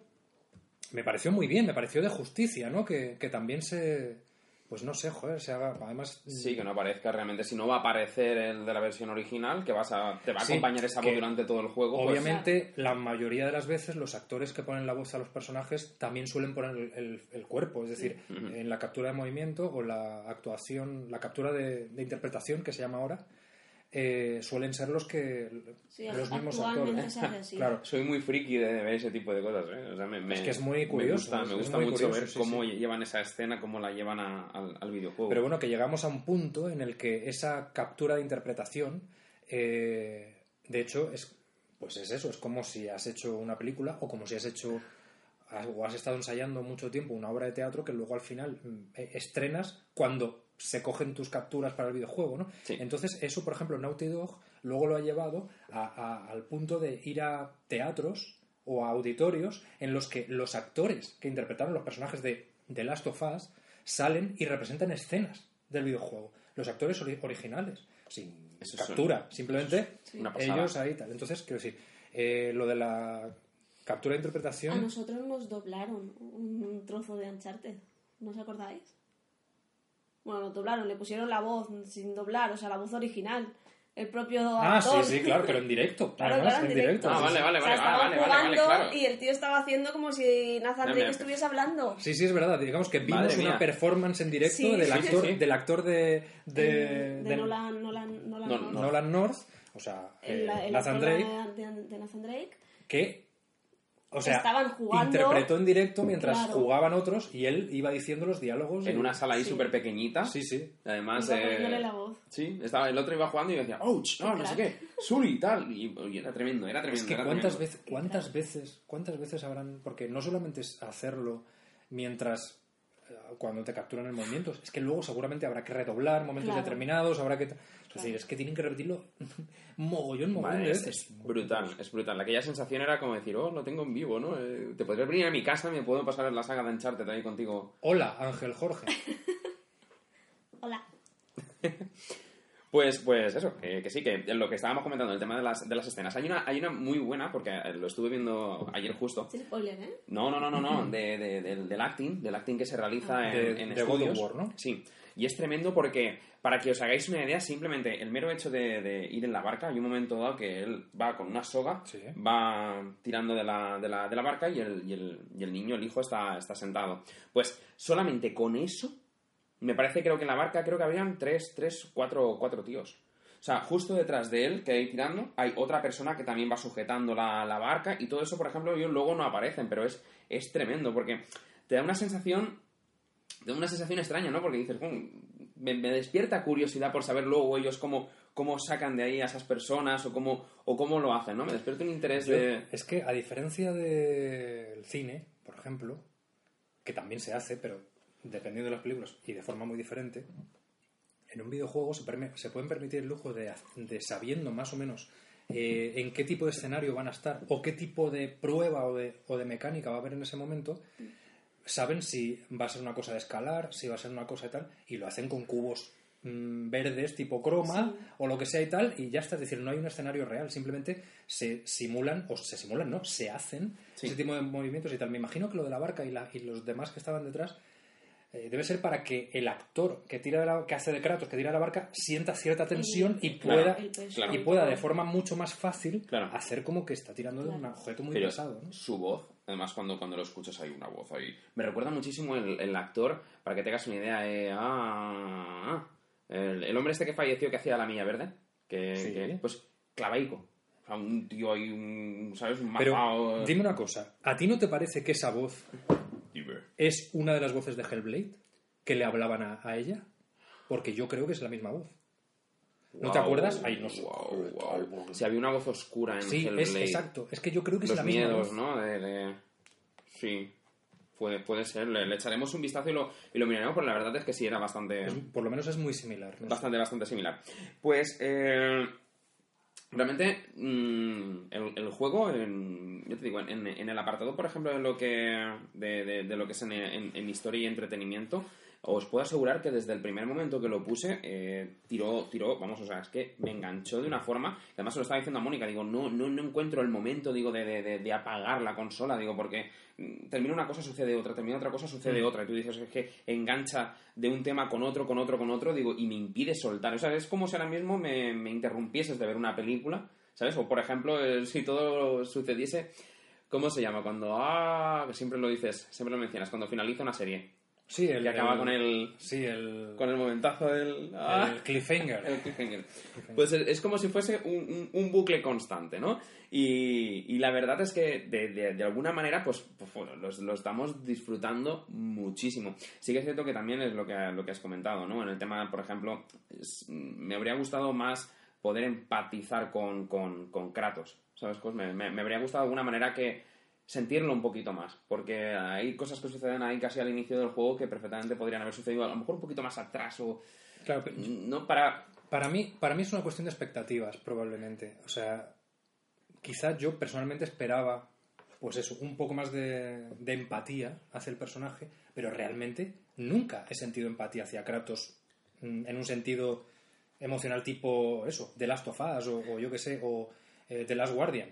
me pareció muy bien, me pareció de justicia, ¿no? Que, que también se pues no sé, joder, se haga. Además. Sí, que no aparezca realmente. Si no va a aparecer el de la versión original, que vas a, te va a Sí, acompañar esa voz durante todo el juego. pues- Obviamente, la mayoría de las veces los actores que ponen la voz a los personajes también suelen poner el, el- el cuerpo, es decir, en la captura de movimiento o la actuación, la captura de, de interpretación que se llama ahora, eh, suelen ser los que Sí, los mismos actores. así. Claro, Soy muy friki de ver ese tipo de cosas, ¿eh? O sea, me, me- Es que es muy me curioso, gusta, me gusta mucho curioso, ver sí, cómo sí. llevan esa escena, cómo la llevan a- al, al videojuego. Pero bueno, que llegamos a un punto en el que esa captura de interpretación, eh, de hecho, es pues es eso, es como si has hecho una película o como si has hecho o has estado ensayando mucho tiempo una obra de teatro que luego al final mm, eh, estrenas cuando se cogen tus capturas para el videojuego, ¿no? Sí. Entonces, eso, por ejemplo, Naughty Dog luego lo ha llevado a- a- al punto de ir a teatros o a auditorios en los que los actores que interpretaron los personajes de The Last of Us salen y representan escenas del videojuego. Los actores ori- originales, sin Eso captura, simplemente ellos ahí tal. Entonces, quiero decir, eh, lo de la captura de A interpretación... nosotros nos doblaron un trozo de Uncharted. ¿No os acordáis? Bueno, nos doblaron, le pusieron la voz sin doblar, o sea, la voz original. El propio Ah, sí, actor. sí, claro, pero en directo. Claro, además, claro, en en directo. directo. Ah, sí, vale, sí. vale, O sea, vale, estaban vale, vale, vale, claro. y el tío estaba haciendo como si Nathan Drake estuviese hablando. Sí, sí, es verdad. Digamos que vimos Madre una mía. performance en directo Sí, del, sí, actor, sí. del actor de, de, de, de Nolan, Nolan, Nolan, No, North. no. Nolan North, o sea, El- eh, el Nathan Drake, de, de- de Nathan Drake. que o sea, Estaban jugando- interpretó en directo mientras Claro. jugaban otros y él iba diciendo los diálogos. En y- una sala ahí Sí. súper pequeñita. Sí, sí. Además, Iba eh, poniéndole la voz. Sí, estaba, el otro iba jugando y yo decía, ouch, no, no sé qué, y tal. Y, y era tremendo, era tremendo. Es que era cuántas tremendo. veces, cuántas veces, cuántas veces habrán, porque no solamente es hacerlo mientras cuando te capturan el movimiento, es que luego seguramente habrá que redoblar momentos Claro. determinados, habrá que, es decir, es que tienen que repetirlo mogollón, mogollón Vale, de es, veces. es brutal, es brutal. Aquella sensación era como decir, oh, lo tengo en vivo, ¿no? Eh, te podrías venir a mi casa, me puedo pasar la saga de Uncharted ahí contigo. Hola, Ángel Jorge. Hola. Pues, pues eso, que, que sí, que lo que estábamos comentando, el tema de las, de las escenas. Hay una, hay una muy buena, porque eh, lo estuve viendo ayer justo. Sin spoiler, ¿eh? No, no, no, no, no, de, de- del, del acting, del acting que se realiza en, De- en de God of estudios. War, ¿no? Sí, y es tremendo porque, para que os hagáis una idea, simplemente el mero hecho de, de ir en la barca, hay un momento dado que él va con una soga, Sí. va tirando de la, de la, de la barca y el, y, el, y el niño, el hijo, está, está sentado. Pues solamente con eso, me parece creo que en la barca creo que habrían tres, tres, cuatro, cuatro tíos. O sea, justo detrás de él, que hay tirando, hay otra persona que también va sujetando la, la barca y todo eso, por ejemplo, ellos luego no aparecen, pero es, es tremendo porque te da una sensación, te da una sensación extraña, ¿no? Porque dices, "Mm, me, me despierta curiosidad por saber luego ellos cómo, cómo sacan de ahí a esas personas o cómo, o cómo lo hacen, ¿no? Me despierta un interés Yo- de... Es que a diferencia del cine, por ejemplo, que también se hace, pero dependiendo de las películas y de forma muy diferente, en un videojuego se, pueden permitir el lujo de, sabiendo más o menos eh, en qué tipo de escenario van a estar o qué tipo de prueba o de, o de mecánica va a haber en ese momento, saben si va a ser una cosa de escalar, si va a ser una cosa de tal, y lo hacen con cubos mm, verdes tipo croma o lo que sea y tal, y ya está, es decir, no hay un escenario real, simplemente se simulan, o se simulan, no, se hacen Sí. ese tipo de movimientos y tal. Me imagino que lo de la barca y, la, y los demás que estaban detrás eh, debe ser para que el actor que tira de la, que hace de Kratos, que tira de la barca, sienta cierta tensión y pueda, claro. y pueda de forma mucho más fácil Claro. hacer como que está tirando de un objeto muy Pero pesado. ¿no? su voz, además cuando, cuando lo escuchas hay una voz ahí. Me recuerda muchísimo el, el actor, para que tengas una idea, eh, ah, ah, el, el hombre este que falleció que hacía la milla verde, que, Sí. que, pues clavaico. O sea, un tío ahí, un, ¿sabes? Un Pero mafao, dime una cosa, ¿a ti no te parece que esa voz es una de las voces de Hellblade que le hablaban a, a ella? Porque yo creo que es la misma voz. ¿No te acuerdas? Ay, no sé. Si había una voz oscura en Sí, Hellblade. es exacto. Es que yo creo que es la misma miedos, voz. ¿no? De, de- Sí, puede, puede ser. Le, le echaremos un vistazo y lo, y lo miraremos, pero la verdad es que sí, era bastante... Es- por lo menos es muy similar. ¿no? bastante, bastante similar. Pues, eh, realmente, mm, el, el juego, en, yo te digo, en, en el apartado, por ejemplo, de lo que, de, de- lo que es en- en historia y entretenimiento, os puedo asegurar que desde el primer momento que lo puse, eh, tiró, tiró, vamos, o sea, es que me enganchó de una forma, además se lo estaba diciendo a Mónica, digo, no, no, no encuentro el momento, digo, de, de, de- apagar la consola, digo, porque mm, termina una cosa, sucede otra, termina otra cosa, sucede otra, y tú dices, es que engancha de un tema con otro, con otro, con otro, digo, y me impide soltar, o sea, es como si ahora mismo me, me interrumpieses de ver una película, ¿sabes? O, por ejemplo, eh, si todo sucediese... ¿Cómo se llama? Cuando... Ah, que siempre lo dices, siempre lo mencionas, cuando finaliza una serie. Sí, el Que acaba con el... Sí, el, Con el momentazo del... ah, el cliffhanger. el cliffhanger. Pues es es como si fuese un, un- un bucle constante, ¿no? Y, y la verdad es que de, de- de alguna manera, pues, pues, bueno, los- lo estamos disfrutando muchísimo. Sí que es cierto que también es lo que, lo que has comentado, ¿no? En el tema, por ejemplo, es- me habría gustado más poder empatizar con, con, con Kratos, ¿sabes? Pues me, me- me habría gustado de alguna manera que sentirlo un poquito más, porque hay cosas que suceden ahí casi al inicio del juego que perfectamente podrían haber sucedido a lo mejor un poquito más atrás o... Claro, pero No para... Para mí, para mí es una cuestión de expectativas, probablemente. O sea, quizás yo personalmente esperaba, pues eso, un poco más de, de empatía hacia el personaje, pero realmente nunca he sentido empatía hacia Kratos mm, en un sentido emocional tipo eso, The Last of Us o, o yo qué sé, o eh, The Last Guardian.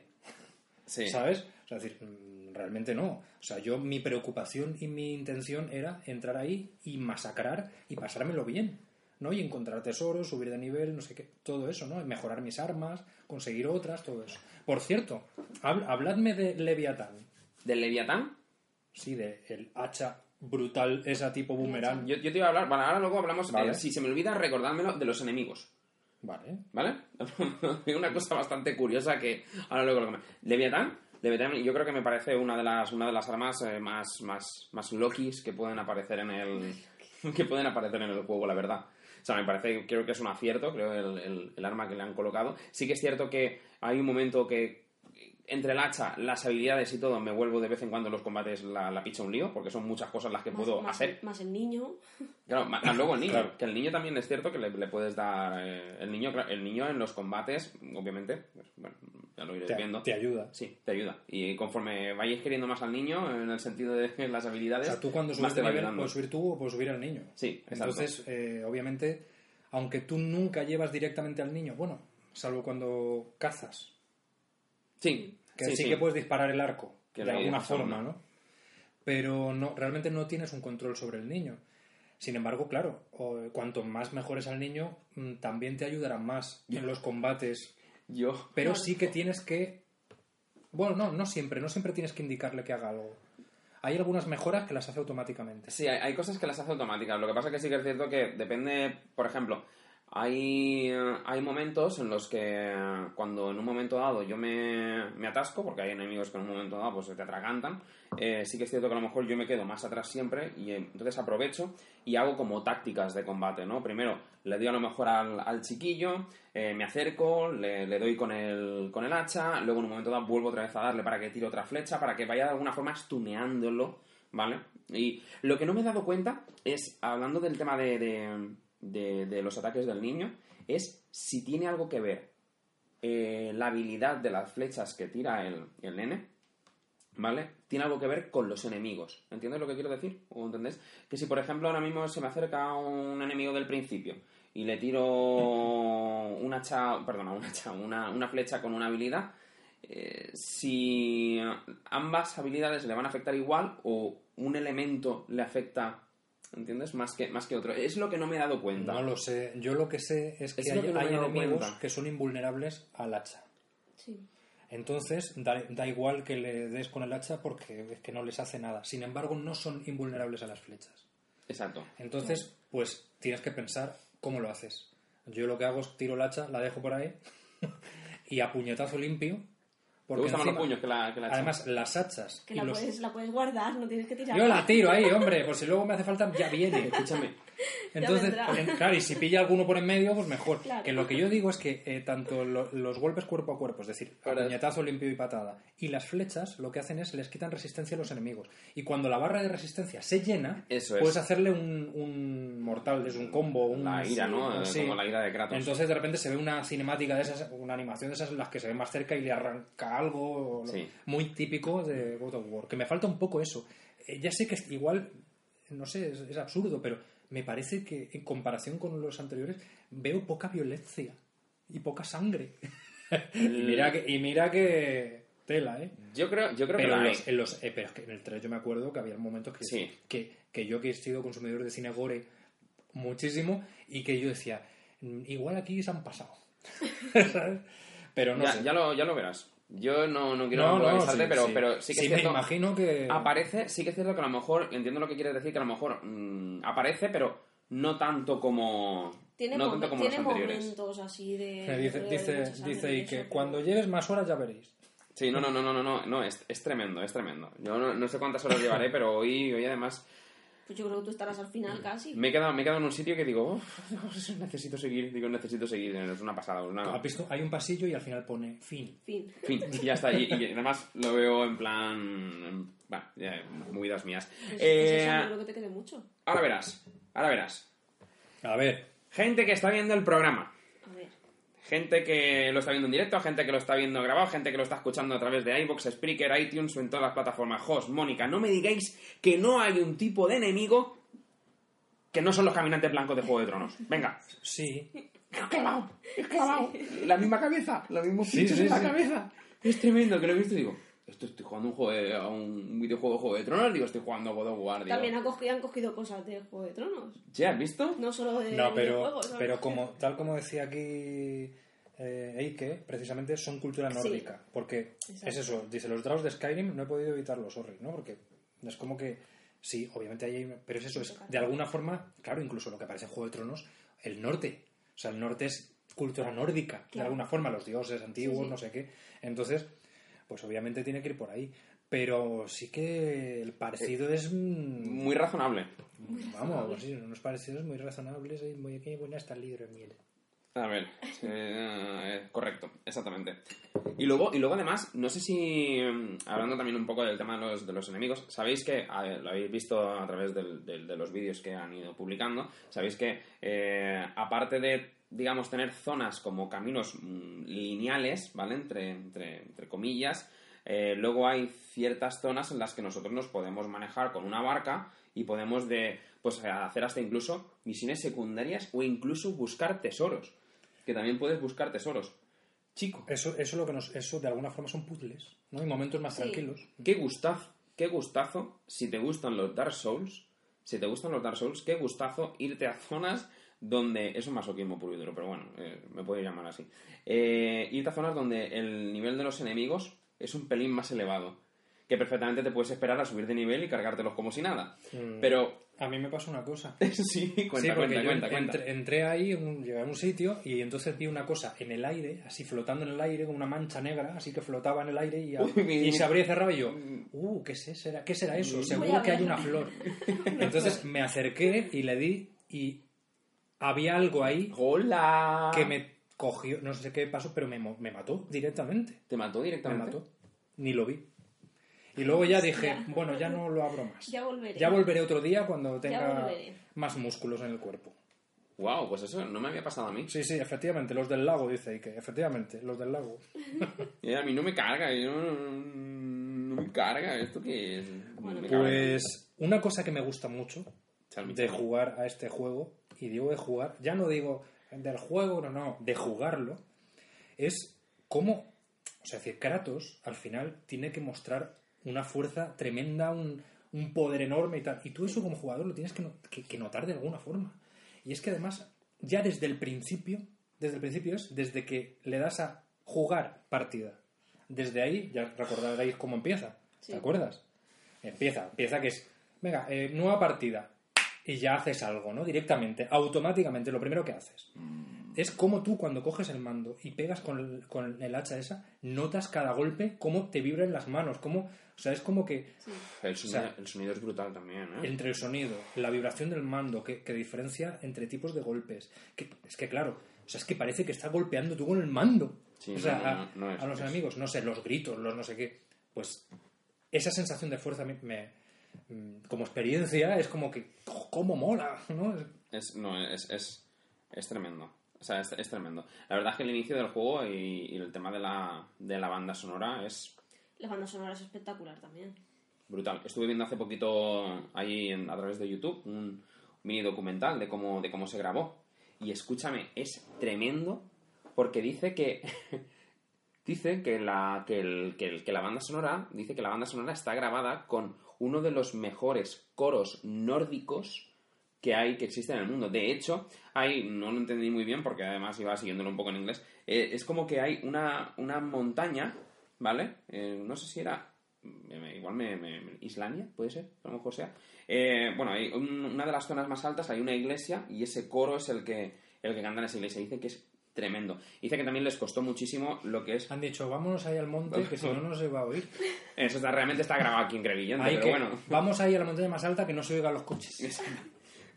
Sí. ¿Sabes? O sea, decir, mm, realmente no. O sea, yo mi preocupación y mi intención era entrar ahí y masacrar y pasármelo bien, ¿no? Y encontrar tesoros, subir de nivel, no sé qué, todo eso, ¿no? Mejorar mis armas, conseguir otras, todo eso. Por cierto, hab- habladme de Leviatán. ¿Del Leviatán? Sí, de el hacha brutal, esa tipo boomerang. Yo, yo te iba a hablar, vale, ahora luego hablamos, Vale. eh, si se me olvida, recordármelo de los enemigos, Vale. ¿vale? una cosa bastante curiosa que ahora luego lo. Leviatán, Leviatán yo creo que me parece una de las, una de las armas eh, más, más, más Lokis que pueden aparecer en el que pueden aparecer en el juego, la verdad. O sea, me parece, creo que es un acierto, creo, el- el arma que le han colocado. Sí que es cierto que hay un momento que entre el hacha, las habilidades y todo, me vuelvo de vez en cuando en los combates la, la picha un lío, porque son muchas cosas las que Más, puedo más- hacer. más el niño. Claro, más, más luego el niño. Claro. Que el niño también es cierto que le, le puedes dar. eh, el, niño, el niño en los combates, obviamente, pues, bueno, ya lo iré Te, viendo. te ayuda. Sí, te ayuda. Y conforme vayas queriendo más al niño, en el sentido de las O habilidades, sea, tú cuando más subes te nivel ayudando. puedes subir tú o puedes subir al niño. Sí, exacto. Entonces, eh, obviamente, aunque tú nunca llevas directamente al niño, bueno, salvo cuando cazas, Sí, que sí, que puedes disparar el arco, Que de alguna forma. ¿no? Pero no, realmente no tienes un control sobre el niño. Sin embargo, claro, cuanto más mejores al niño, mm, también te ayudarán más en los combates. Yo. Pero sí que tienes que... Bueno, no, no siempre, no siempre tienes que indicarle que haga algo. Hay algunas mejoras que las hace automáticamente. Sí, hay, hay cosas que las hace automáticas. Lo que pasa que sí que es cierto que depende, por ejemplo, hay, eh, hay momentos en los que cuando en un momento dado yo me, me atasco, porque hay enemigos que en un momento dado pues te atragantan, eh, sí que es cierto que a lo mejor yo me quedo más atrás siempre y eh, entonces aprovecho y hago como tácticas de combate, ¿no? Primero le doy a lo mejor al, chiquillo, me acerco, le, doy con el, con el hacha, luego en un momento dado vuelvo otra vez a darle para que tire otra flecha, para que vaya de alguna forma stuneándolo, ¿vale? Y lo que no me he dado cuenta es, hablando del tema de, de- de los ataques del niño, es si tiene algo que ver eh, la habilidad de las flechas que tira el, el nene, ¿vale? Tiene algo que ver con los enemigos. ¿Entiendes lo que quiero decir? ¿O entendés? Que si, por ejemplo, ahora mismo se me acerca un enemigo del principio y le tiro un hacha, perdona, un hacha, una, una flecha con una habilidad, eh, si ambas habilidades le van a afectar igual o un elemento le afecta, ¿entiendes? Más que, más que otro. Es lo que no me he dado cuenta. No lo sé. Yo lo que sé es que Es hay, que no me hay enemigos cuenta. que son invulnerables al hacha. Sí. Entonces, da, da igual que le des con el hacha porque es que no les hace nada. Sin embargo, no son invulnerables a las flechas. Exacto. Entonces, pues tienes que pensar cómo lo haces. Yo lo que hago es tiro el hacha, la dejo por ahí y a puñetazo limpio. ¿Te Porque gustan más los puños que la, que la además, las hachas. Que y la, los- puedes, la puedes guardar, no tienes que tirar. Yo la tiro ahí, hombre, por si luego me hace falta, ya viene. Escúchame. Entonces, en- claro, y si pilla alguno por en medio, pues mejor. Claro. Que lo que yo digo es que eh, tanto lo- los golpes cuerpo a cuerpo, es decir, puñetazo limpio y patada, y las flechas, lo que hacen es les quitan resistencia a los enemigos. Y cuando la barra de resistencia se llena, Eso es. puedes hacerle un, un mortal, es un combo, un... La ira, ¿no? Sí. Como la ira de Kratos. Entonces de repente se ve una cinemática de esas, una animación de esas en las que se ve más cerca y le arranca algo Sí. muy típico de God of War. Que me falta un poco eso. Eh, ya sé que es- igual no sé, es, es absurdo, pero me parece que en comparación con los anteriores veo poca violencia y poca sangre. y, mira que, y mira que tela, ¿eh? Yo creo, yo creo que Pero, en los, en los- eh, pero es que en el 3 yo me acuerdo que había momentos que, Sí. que, que yo que he sido consumidor de cine gore muchísimo y que yo decía, "Mm, igual aquí se han pasado. ¿Sabes? Pero no ya, sé. ya lo, ya lo verás. Yo no, no quiero no, no, avisarte, sí, pero, sí. pero sí que es me cierto. imagino que... Aparece, sí que es cierto que a lo mejor, entiendo lo que quieres decir, que a lo mejor mm, aparece, pero no tanto como. Tiene, no tanto como tiene los anteriores. momentos así de... Dice, de dice, dice y que pero- cuando llegues más horas ya veréis. Sí, no, no, no, no, no, no, no es, es tremendo, es tremendo. Yo no, no sé cuántas horas llevaré, pero hoy, hoy además Pues yo creo que tú estarás al final casi. me he quedado, me he quedado en un sitio que digo, "Uf, necesito seguir, digo, necesito seguir, es una pasada, una, ¿Has visto? Hay un pasillo y al final pone fin. Fin. Fin, y ya está. Y, y además lo veo en plan. en- Bueno, ya, movidas mías. Pues, pues Eh, eso no creo que te quede mucho. ahora verás. Ahora verás. A ver, Gente que está viendo el programa. Gente que lo está viendo en directo, gente que lo está viendo grabado, gente que lo está escuchando a través de iBox, Spreaker, iTunes o en todas las plataformas. Host, Mónica, no me digáis que no hay un tipo de enemigo que no son los caminantes blancos de Juego de Tronos. Venga. sí. Es clavado, es clavado. La misma cabeza, los mismos Sí, pinchos sí, en la cabeza. Es tremendo que lo he visto y digo, esto estoy jugando un, juego de- a un videojuego de Juego de Tronos, digo, estoy jugando a God of War, digo. También han cogido, han cogido cosas de Juego de Tronos. ¿Ya has visto? No solo de No, pero, pero como, tal como decía aquí eh, Eike, precisamente son cultura Sí. nórdica. Porque Exacto. es eso, dice, los draws de Skyrim no he podido evitarlo, sorry, ¿no? Porque es como que, sí, obviamente hay, pero es eso, es de alguna forma, claro, incluso lo que aparece en Juego de Tronos, el norte. O sea, el norte es cultura nórdica, de alguna forma, los dioses antiguos, Sí, sí. no sé qué. Entonces, pues obviamente tiene que ir por ahí. Pero sí que el parecido es... mm, Muy razonable. Vamos, sí, unos parecidos muy razonables y muy qué buena está el libro de miel. A ver, eh, correcto, exactamente. Y luego, y luego además, no sé si, mm, hablando también un poco del tema de los, de los enemigos, sabéis que, a ver, lo habéis visto a través del- del- de los vídeos que han ido publicando, sabéis que eh, aparte de, digamos, tener zonas como caminos mm, lineales, ¿vale? Entre, entre, entre comillas, eh, luego hay ciertas zonas en las que nosotros nos podemos manejar con una barca y podemos de, pues, hacer hasta incluso misiones secundarias o incluso buscar tesoros. Que también puedes buscar tesoros. Chico, Eso, eso, lo que nos, eso de alguna forma son puzzles, ¿no? Hay momentos más Sí. tranquilos. qué gustazo, qué gustazo, si te gustan los Dark Souls, si te gustan los Dark Souls, qué gustazo irte a zonas donde, eso es masoquismo puro y duro, pero bueno, eh, me puede llamar así, Eh, irte a zonas donde el nivel de los enemigos es un pelín más elevado, que perfectamente te puedes esperar a subir de nivel y cargártelos como si nada. Mm. Pero, A mí me pasó una cosa. sí, cuenta, sí, porque cuenta, yo cuenta, cuenta. entré, entré ahí, un- llegué a un sitio y entonces vi una cosa en el aire, así flotando en el aire, como una mancha negra, así que flotaba en el aire y, Uy, mi- y se abría y cerraba y yo, uh, ¿qué, es, será, ¿qué será eso? Seguro a que hay una flor. Entonces me acerqué y le di y había algo ahí ¡Hola! que me cogió, no sé qué pasó, pero me, me mató directamente. ¿Te mató Me directamente? mató. Ni lo vi. Y luego ya dije, Ya. bueno, ya no lo abro más. Ya volveré. Ya volveré otro día cuando tenga más músculos en el cuerpo. Wow, pues eso no me había pasado a mí. Sí, sí, efectivamente, los del lago, dice Ike. Efectivamente, los del lago. Y a mí no me carga, yo no, no me carga. ¿Esto qué es? Bueno, Me carga. Pues una cosa que me gusta mucho de jugar a este juego, y digo de jugar, ya no digo del juego, no, no, de jugarlo, es cómo, o sea, decir, Kratos al final tiene que mostrar una fuerza tremenda, un, un poder enorme y tal, y tú eso como jugador lo tienes que, no- que- que notar de alguna forma. Y es que además, ya desde el principio, desde el principio es desde que le das a jugar partida. Desde ahí, ya recordaréis cómo empieza, Sí. ¿te acuerdas? Empieza, empieza que es, venga, eh, nueva partida. Y ya haces algo, ¿no? Directamente, automáticamente, lo primero que haces. Es como tú cuando coges el mando y pegas con el, con el hacha esa, notas cada golpe, cómo te vibran las manos, cómo, o sea, es como que El sonido, o sea, el sonido es brutal también, ¿eh? entre el sonido, la vibración del mando, que, que diferencia entre tipos de golpes. Que, es que claro, o sea, es que parece que está golpeando tú con el mando. Sí, o sea, no, no, a, no, no es- a los es- enemigos, no sé, los gritos, los no sé qué. Pues esa sensación de fuerza me, me- mm, como experiencia es como que, ¿cómo mola? ¿no? Es, no, es, es, es tremendo. O sea, es, es tremendo. La verdad es que el inicio del juego y, y el tema de la, de la banda sonora es... La banda sonora es espectacular también. brutal. Estuve viendo hace poquito ahí en- a través de YouTube un mini documental de cómo, de cómo se grabó. Y escúchame, es tremendo porque dice que dice que la, que, el- que el- que la banda sonora dice que la banda sonora está grabada con uno de los mejores coros nórdicos que hay que existen en el mundo. De hecho, hay, no lo entendí muy bien porque además iba siguiéndolo un poco en inglés, eh, es como que hay una, una montaña, ¿vale? Eh, no sé si era, igual me, Islandia, puede ser, a lo mejor sea. Eh, bueno, hay un- una de las zonas más altas hay una iglesia y ese coro es el que, el que canta en esa iglesia. Dice que es tremendo. Dice que también les costó muchísimo lo que es... Han dicho, vámonos ahí al monte, que si no, no se va a oír. Eso está, realmente está grabado aquí en Crevillente, pero bueno. Vamos ahí a la montaña más alta que no se oigan los coches.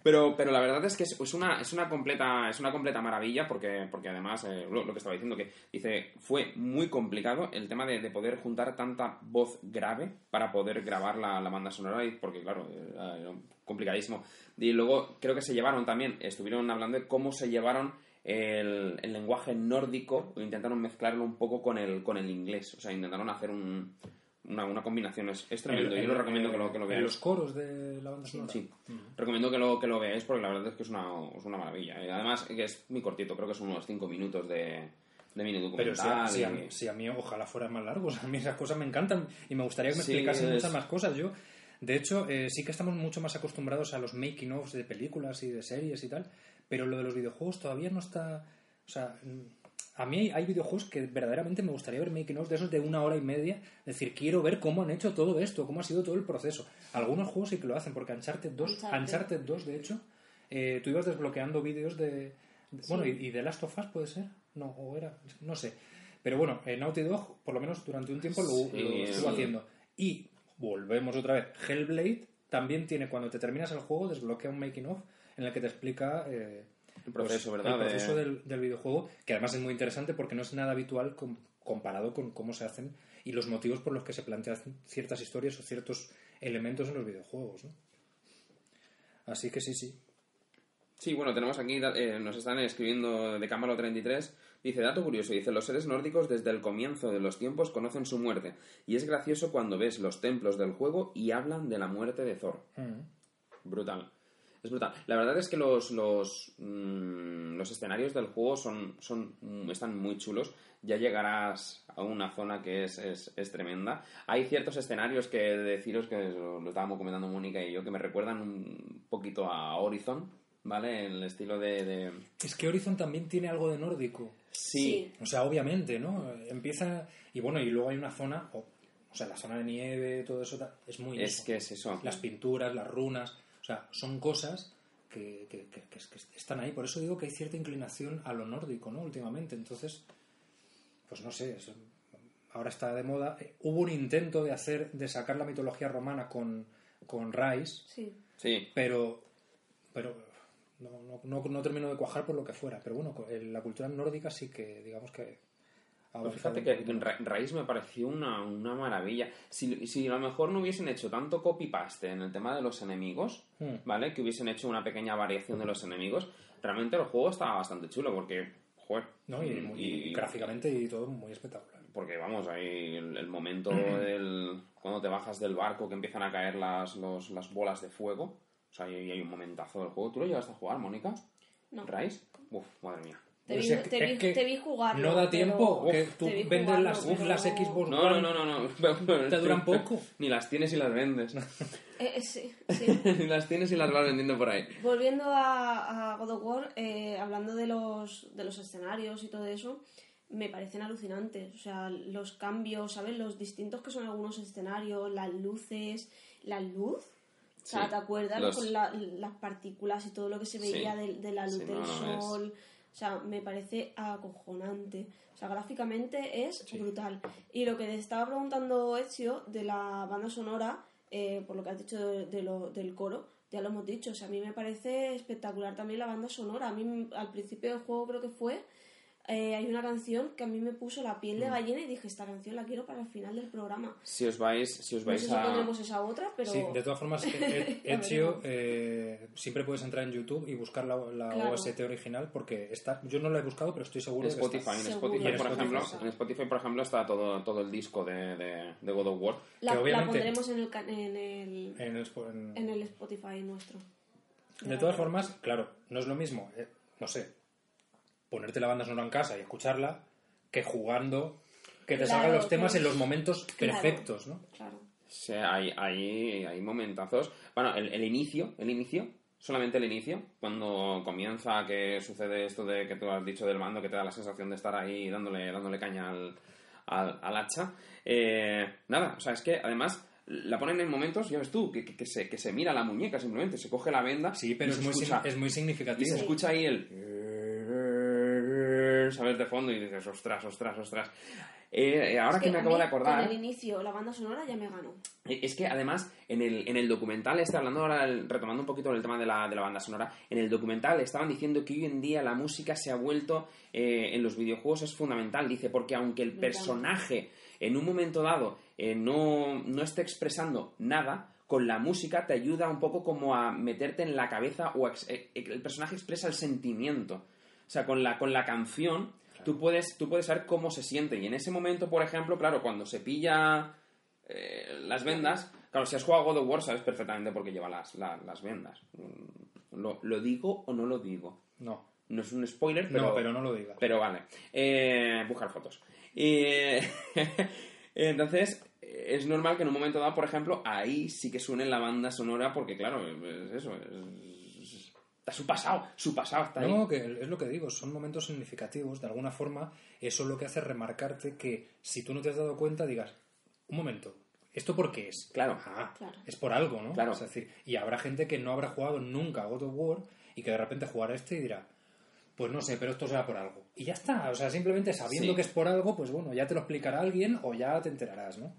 Pero, pero la verdad es que es, una, es una completa es una completa maravilla porque, porque además, eh, lo, lo que estaba diciendo, que dice, fue muy complicado el tema de, de poder juntar tanta voz grave para poder grabar la, la banda sonora, y porque claro, era complicadísimo. Y luego creo que se llevaron también, estuvieron hablando de cómo se llevaron el, el lenguaje nórdico, intentaron mezclarlo un poco con el, con el inglés, o sea, intentaron hacer un, una, una combinación, es, es tremendo, En- yo lo en- recomiendo que lo, que lo veáis. los coros de la banda sonora. Sí, recomiendo que lo, que lo veáis porque la verdad es que es una, es una maravilla. Además que es muy cortito, creo que son unos 5 minutos de, de mini Pero si a, documental. si a si a mí ojalá fueran más largos, a mí esas cosas me encantan y me gustaría que me Sí, explicasen es- muchas más cosas. Yo, de hecho, eh, sí que estamos mucho más acostumbrados a los making ofs de películas y de series y tal, pero lo de los videojuegos todavía no está... O sea, a mí hay, hay videojuegos que verdaderamente me gustaría ver making ofs de esos de una hora y media, es decir, quiero ver cómo han hecho todo esto, cómo ha sido todo el proceso. Algunos juegos sí que lo hacen, porque Uncharted 2, Uncharted. Uncharted 2 de hecho, eh, tú ibas desbloqueando vídeos de... de- Bueno, y, y de Last of Us puede ser, no, o era, no sé. Pero bueno, eh, Naughty Dog, por lo menos durante un tiempo, lo, Sí, lo estuvo sí. haciendo. Y volvemos otra vez. Hellblade también tiene, cuando te terminas el juego, desbloquea un making of en el que te explica eh, El proceso, pues, ¿verdad? el proceso de- del, del videojuego, que además es muy interesante porque no es nada habitual com- comparado con cómo se hacen y los motivos por los que se plantean ciertas historias o ciertos elementos en los videojuegos. ¿no? Así que sí, sí. Sí, bueno, tenemos aquí, eh, nos están escribiendo de Cámara 33. Dice, dato curioso, dice, los seres nórdicos desde el comienzo de los tiempos conocen su muerte. Y es gracioso cuando ves los templos del juego y hablan de la muerte de Thor. Brutal. Es brutal. La verdad es que los, los, mm, los escenarios del juego son, son, mm, están muy chulos. Ya llegarás a una zona que es, es, es tremenda. Hay ciertos escenarios que he de deciros que lo, lo estábamos comentando Mónica y yo que me recuerdan un poquito a Horizon, ¿vale? En el estilo de... de- Es que Horizon también tiene algo de nórdico. Sí, O sea, obviamente, ¿no? Empieza. Y bueno, y luego hay una zona. O, o sea, la zona de nieve, todo eso es muy. es eso. que es eso. Las pinturas, las runas. O sea, son cosas que, que- que- que- que están ahí. Por eso digo que hay cierta inclinación a lo nórdico, ¿no? Últimamente. Entonces, pues no sé. es- ahora está de moda. Eh, Hubo un intento de hacer, de sacar la mitología romana con, con Rice, Sí. Sí, pero. Pero no, no, no, no terminó de cuajar por lo que fuera. Pero bueno, el- la cultura nórdica sí que, digamos que. Pues fíjate que, que. Ra- Raíz me pareció una, una maravilla. Si, si a lo mejor no hubiesen hecho tanto copy-paste en el tema de los enemigos, Hmm. ¿vale? Que hubiesen hecho una pequeña variación de los enemigos, realmente el juego estaba bastante chulo porque, joder, ¿no? Y, mm, muy- y gráficamente y todo muy espectacular. Porque vamos, ahí el, el momento del, cuando te bajas del barco que empiezan a caer las, los- las bolas de fuego, o sea, ahí hay un momentazo del juego. ¿Tú lo llegaste a jugar, Mónica? No. ¿Rise? Uf, madre mía. Te vi, si es que- te vi- es que te vi jugarlo. No da pero- tiempo, que tú te vendes jugarlo, las, pero- las Xbox No, One, no, no, no, no. ¿Te duran poco? Ni las tienes y las vendes. Eh, eh, sí, sí. Ni las tienes y las vas vendiendo por ahí. Volviendo a, a God of War, eh, hablando de los, de los escenarios y todo eso, me parecen alucinantes. O sea, los cambios, ¿sabes? Los distintos que son algunos escenarios, las luces, la luz. O sea, Sí, ¿te acuerdas? los- Con la- las partículas y todo lo que se veía Sí. de, de la luz Sí, del no, no, es- sol. O sea, me parece acojonante. O sea, gráficamente es brutal. Y lo que te estaba preguntando Ezio de la banda sonora, eh, por lo que has dicho de- de lo- del coro, ya lo hemos dicho. O sea, a mí me parece espectacular también la banda sonora. A mí al principio del juego creo que fue, eh, hay una canción que a mí me puso la piel de gallina y dije, esta canción la quiero para el final del programa. Si os vais, si os No vais sé si a... pondremos esa otra, pero... Sí, de todas formas, eh, Ya Ezio, eh, siempre puedes entrar en YouTube y buscar la, la Claro. OST original porque está, yo no la he buscado, pero estoy seguro En que Spotify, está. en. Spotify, En por Spotify ejemplo, está. en Spotify, por ejemplo, está todo, todo el disco de, de, de God of War. la, que la obviamente- pondremos en el, ca- en el, En el en el Spotify nuestro. De todas formas, claro, no es lo mismo, eh, no sé, ponerte la banda sonora en casa y escucharla que jugando, que te Claro, salgan los temas claro. en los momentos Claro. perfectos, ¿no? Claro. Sí, hay, hay, hay momentazos. Bueno, el, el inicio, el inicio, solamente el inicio, cuando comienza que sucede esto de que tú has dicho del mando, que te da la sensación de estar ahí dándole, dándole caña al, al, al hacha. Eh, nada, o sea, es que además la ponen en momentos, ya ves tú, que, que, que se, que se mira la muñeca simplemente, se coge la venda. Sí, pero y es muy, escucha- es muy Y significativo. se escucha ahí el... ¿Sabes? De fondo y dices, ostras, ostras, ostras. Eh, eh, ahora Es que, me a acabo mí, de acordar... Con el inicio, la banda sonora ya me ganó. Eh, Es que además, en el, en el documental, este, hablando ahora, retomando un poquito el tema de la, de la banda sonora, en el documental estaban diciendo que hoy en día la música se ha vuelto, eh, en los videojuegos es fundamental, dice, porque aunque el Me personaje en un momento dado eh, no, no esté expresando nada, con la música te ayuda un poco como a meterte en la cabeza o a eh, el personaje expresa el sentimiento. O sea, con la, con la canción tú, puedes, tú puedes saber cómo se siente. Y en ese momento, por ejemplo, claro, cuando se pilla eh, las vendas, claro, si has jugado God of War sabes perfectamente por qué lleva las, la- las vendas. Mm, ¿Lo, ¿Lo digo o no lo digo? No, No es un spoiler, pero... no, pero no lo digas. Pero vale. Eh, buscar fotos. Y, entonces, es normal que en un momento dado, por ejemplo, ahí sí que suene la banda sonora porque, claro, es eso. Es, está su pasado. Su pasado está ahí. No, que es lo que digo, son momentos significativos. De alguna forma, eso es lo que hace remarcarte que si tú no te has dado cuenta, digas, un momento, ¿esto por qué es? Claro. Ah, Claro. es por algo, ¿no? Claro. Es decir, y habrá gente que no habrá jugado nunca a God of War y que de repente jugará este y dirá, pues no sé, pero esto será por algo. Y ya está, o sea, simplemente sabiendo Sí. que es por algo, pues bueno, ya te lo explicará alguien o ya te enterarás, ¿no?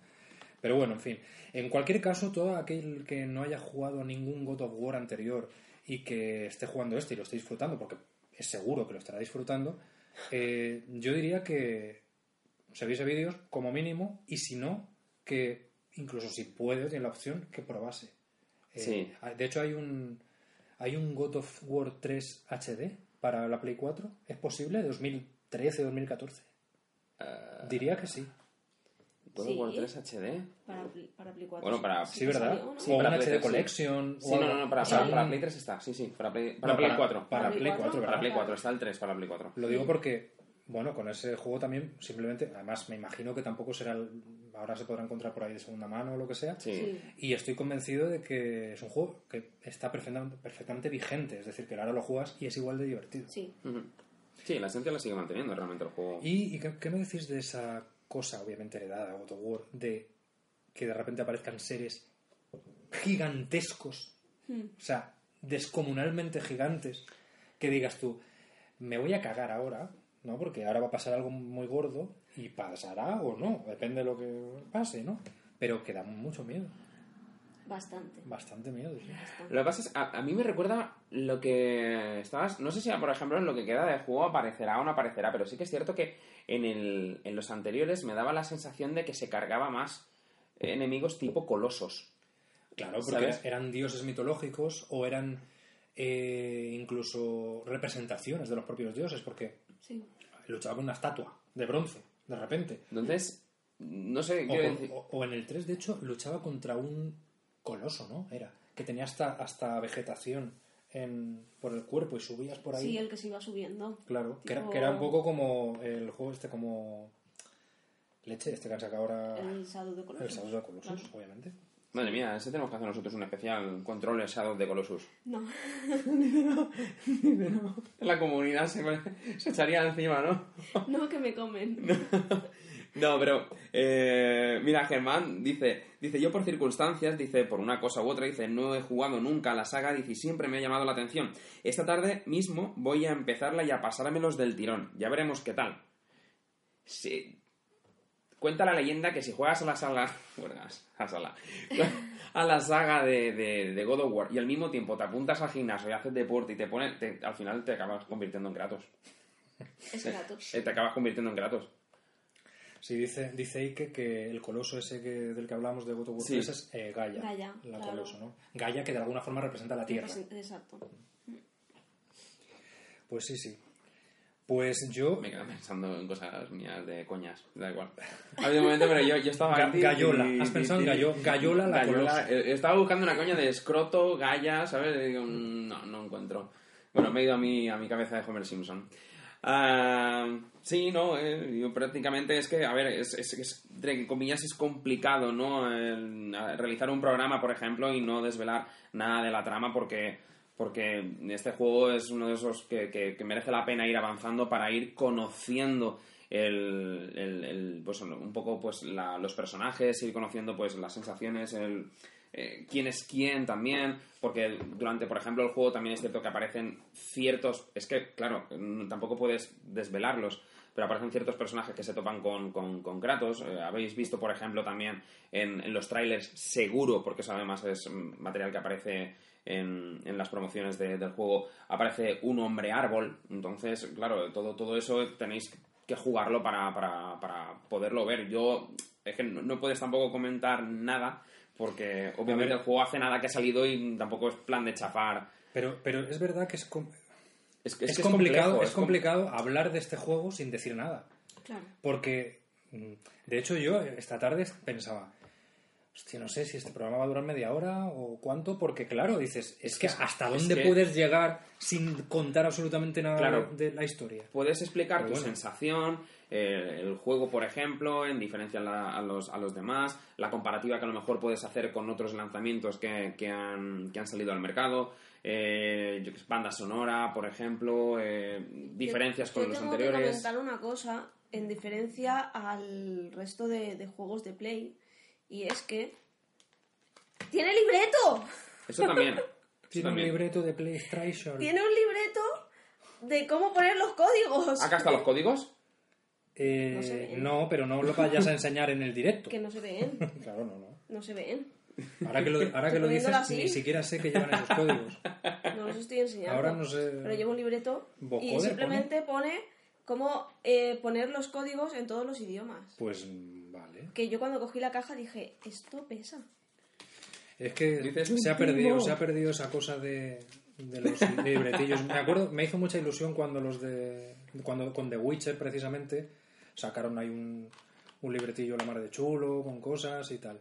Pero bueno, en fin. En cualquier caso, todo aquel que no haya jugado ningún God of War anterior y que esté jugando este y lo esté disfrutando, porque es seguro que lo estará disfrutando, eh, yo diría que se viese vídeos como mínimo y si no, que incluso si puede, tiene la opción, que probase. Eh, Sí. De hecho, hay un, hay un God of War 3 HD para la Play 4. ¿Es posible? ¿2013, 2014? Diría que sí. Of War 3 HD. Para, para Play 4. Bueno, para- Sí, ¿verdad? o para un Play HD 3, sí. Collection. o Sí, no, no, no, para, O sea, para, Play 3 está. Sí, sí, para Play, para No, Play para- 4. para Para Play Play 4, cuatro, ¿verdad? Para Play Claro. 4, está el 3 para Play 4. Lo digo porque, bueno, con ese juego también simplemente, además me imagino que tampoco será, el- ahora se podrá encontrar por ahí de segunda mano o lo que sea. Sí. Y estoy convencido de que es un juego que está perfectamente, perfectamente vigente, es decir, que ahora lo juegas y es igual de divertido. Sí. Sí, la esencia la sigue manteniendo realmente el juego. ¿Y, y qué, qué me decís de esa cosa, obviamente heredada, of War, de que de repente aparezcan seres gigantescos, o sea, descomunalmente gigantes, que digas tú, me voy a cagar ahora, ¿no? Porque ahora va a pasar algo muy gordo y pasará o no, depende de lo que pase, ¿no? Pero que da mucho miedo, Bastante. bastante miedo. sí. bastante. Lo que pasa es, a, a mí me recuerda lo que estabas, no sé si por ejemplo en lo que queda de juego aparecerá o no aparecerá, pero sí que es cierto que en, el, en los anteriores me daba la sensación de que se cargaba más enemigos tipo colosos. Claro, porque ¿Sabes? eran dioses mitológicos o eran eh, incluso representaciones de los propios dioses, porque Sí. luchaba con una estatua de bronce, de repente. Entonces, no sé, o- o en el 3, de hecho, luchaba contra un coloso, ¿no? Era, que tenía hasta, hasta vegetación en, por el cuerpo y subías por ahí. Sí, el que se iba subiendo. Claro, que era, que era un poco como el juego este como leche, este que han sacado ahora El Shadow de Colossus. el Shadow de Colossus, Claro. obviamente. Madre mía, ese tenemos que hacer nosotros un especial control Shadow de Colossus. No. La comunidad se, se echaría encima, ¿no? No, que me comen. No, pero eh, mira, Germán dice, dice, yo por circunstancias, dice, por una cosa u otra, dice, no he jugado nunca a la saga, dice, y siempre me ha llamado la atención. Esta tarde mismo voy a empezarla y a pasármelos del tirón. Ya veremos qué tal. Sí. Cuenta la leyenda que si juegas a la saga, bueno, a la saga, a la saga de, de- de God of War y al mismo tiempo te apuntas al gimnasio y haces deporte y te pones, te- al final te acabas convirtiendo en Kratos. Es Kratos. Eh, te acabas convirtiendo en Kratos. Sí, dice, dice Ike que el coloso ese que, del que hablamos de War Sí. 3 es eh, Gaia. Gaia, la claro. coloso, ¿no? Gaia que de alguna forma representa la Tierra. Exacto. Pues sí, sí. Pues yo... Me quedo pensando en cosas mías de coñas, da igual. Ha habido un momento, pero yo, yo estaba... Ga- Gallola. Has pensado en gallo- Gallola la Gallola. Eh, Estaba buscando una coña de escroto, galla, ¿sabes? Y digo, mm, no, no encuentro. Bueno, me he ido a mi, a mi cabeza de Homer Simpson. Ah, sí, no, eh, yo prácticamente es que, a ver, es, es, entre comillas es complicado, ¿no? Realizar un programa, por ejemplo, y no desvelar nada de la trama porque porque este juego es uno de esos que, que- que merece la pena ir avanzando para ir conociendo el, el- el, pues, un poco pues la- los personajes, ir conociendo pues las sensaciones, el, eh, quién es quién también, porque durante, por ejemplo, el juego también es cierto que aparecen ciertos, es que, claro, tampoco puedes desvelarlos, pero aparecen ciertos personajes que se topan con, con, con Kratos. Eh, habéis visto, por ejemplo, también en, en los trailers, seguro, porque eso además es mm, material que aparece en, en las promociones de- del juego, aparece un hombre árbol. Entonces, claro, todo, todo eso tenéis que jugarlo para, para, para poderlo ver. Yo, es que no puedes tampoco comentar nada, porque obviamente el juego hace nada que ha salido y tampoco es plan de chafar. Pero, pero es verdad que es, com- Es, que- es, que complicado, complejo, es com- complicado hablar de este juego sin decir nada. Claro. Porque, mm, de hecho, yo esta tarde pensaba, hostia, no sé si este programa va a durar media hora o cuánto, porque claro, dices, es que hasta es dónde que- puedes llegar sin contar absolutamente nada Claro. de la historia. Puedes explicar Pero tu bueno. sensación, eh, el juego, por ejemplo, en diferencia a, la- a los, a los demás, la comparativa que a lo mejor puedes hacer con otros lanzamientos que, que han, que han salido al mercado, eh, banda sonora, por ejemplo, eh, diferencias Yo- con yo los tengo anteriores. que comentar una cosa en diferencia al resto de, de juegos de Play y es que tiene libreto. Eso también. Tiene un libreto de PlayStation. Tiene un libreto de cómo poner los códigos. ¿Acá están los códigos? Eh, No se no, pero no lo vayas a enseñar en el directo. Que no se ven, Claro, no, no. no se ven. Ahora que lo, ahora que lo dices, así. ni siquiera sé que llevan esos códigos. No los estoy enseñando. Ahora no sé. Pero llevo un libreto y ¿Vocoder simplemente pone cómo eh, poner los códigos en todos los idiomas. Pues vale. Que yo cuando cogí la caja dije, esto pesa. Es que Dices, se ha "Un perdido, primo". se ha perdido esa cosa de, de los libretillos. Me acuerdo, me hizo mucha ilusión cuando los de cuando con The Witcher precisamente sacaron ahí un, un libretillo la mar de chulo con cosas y tal.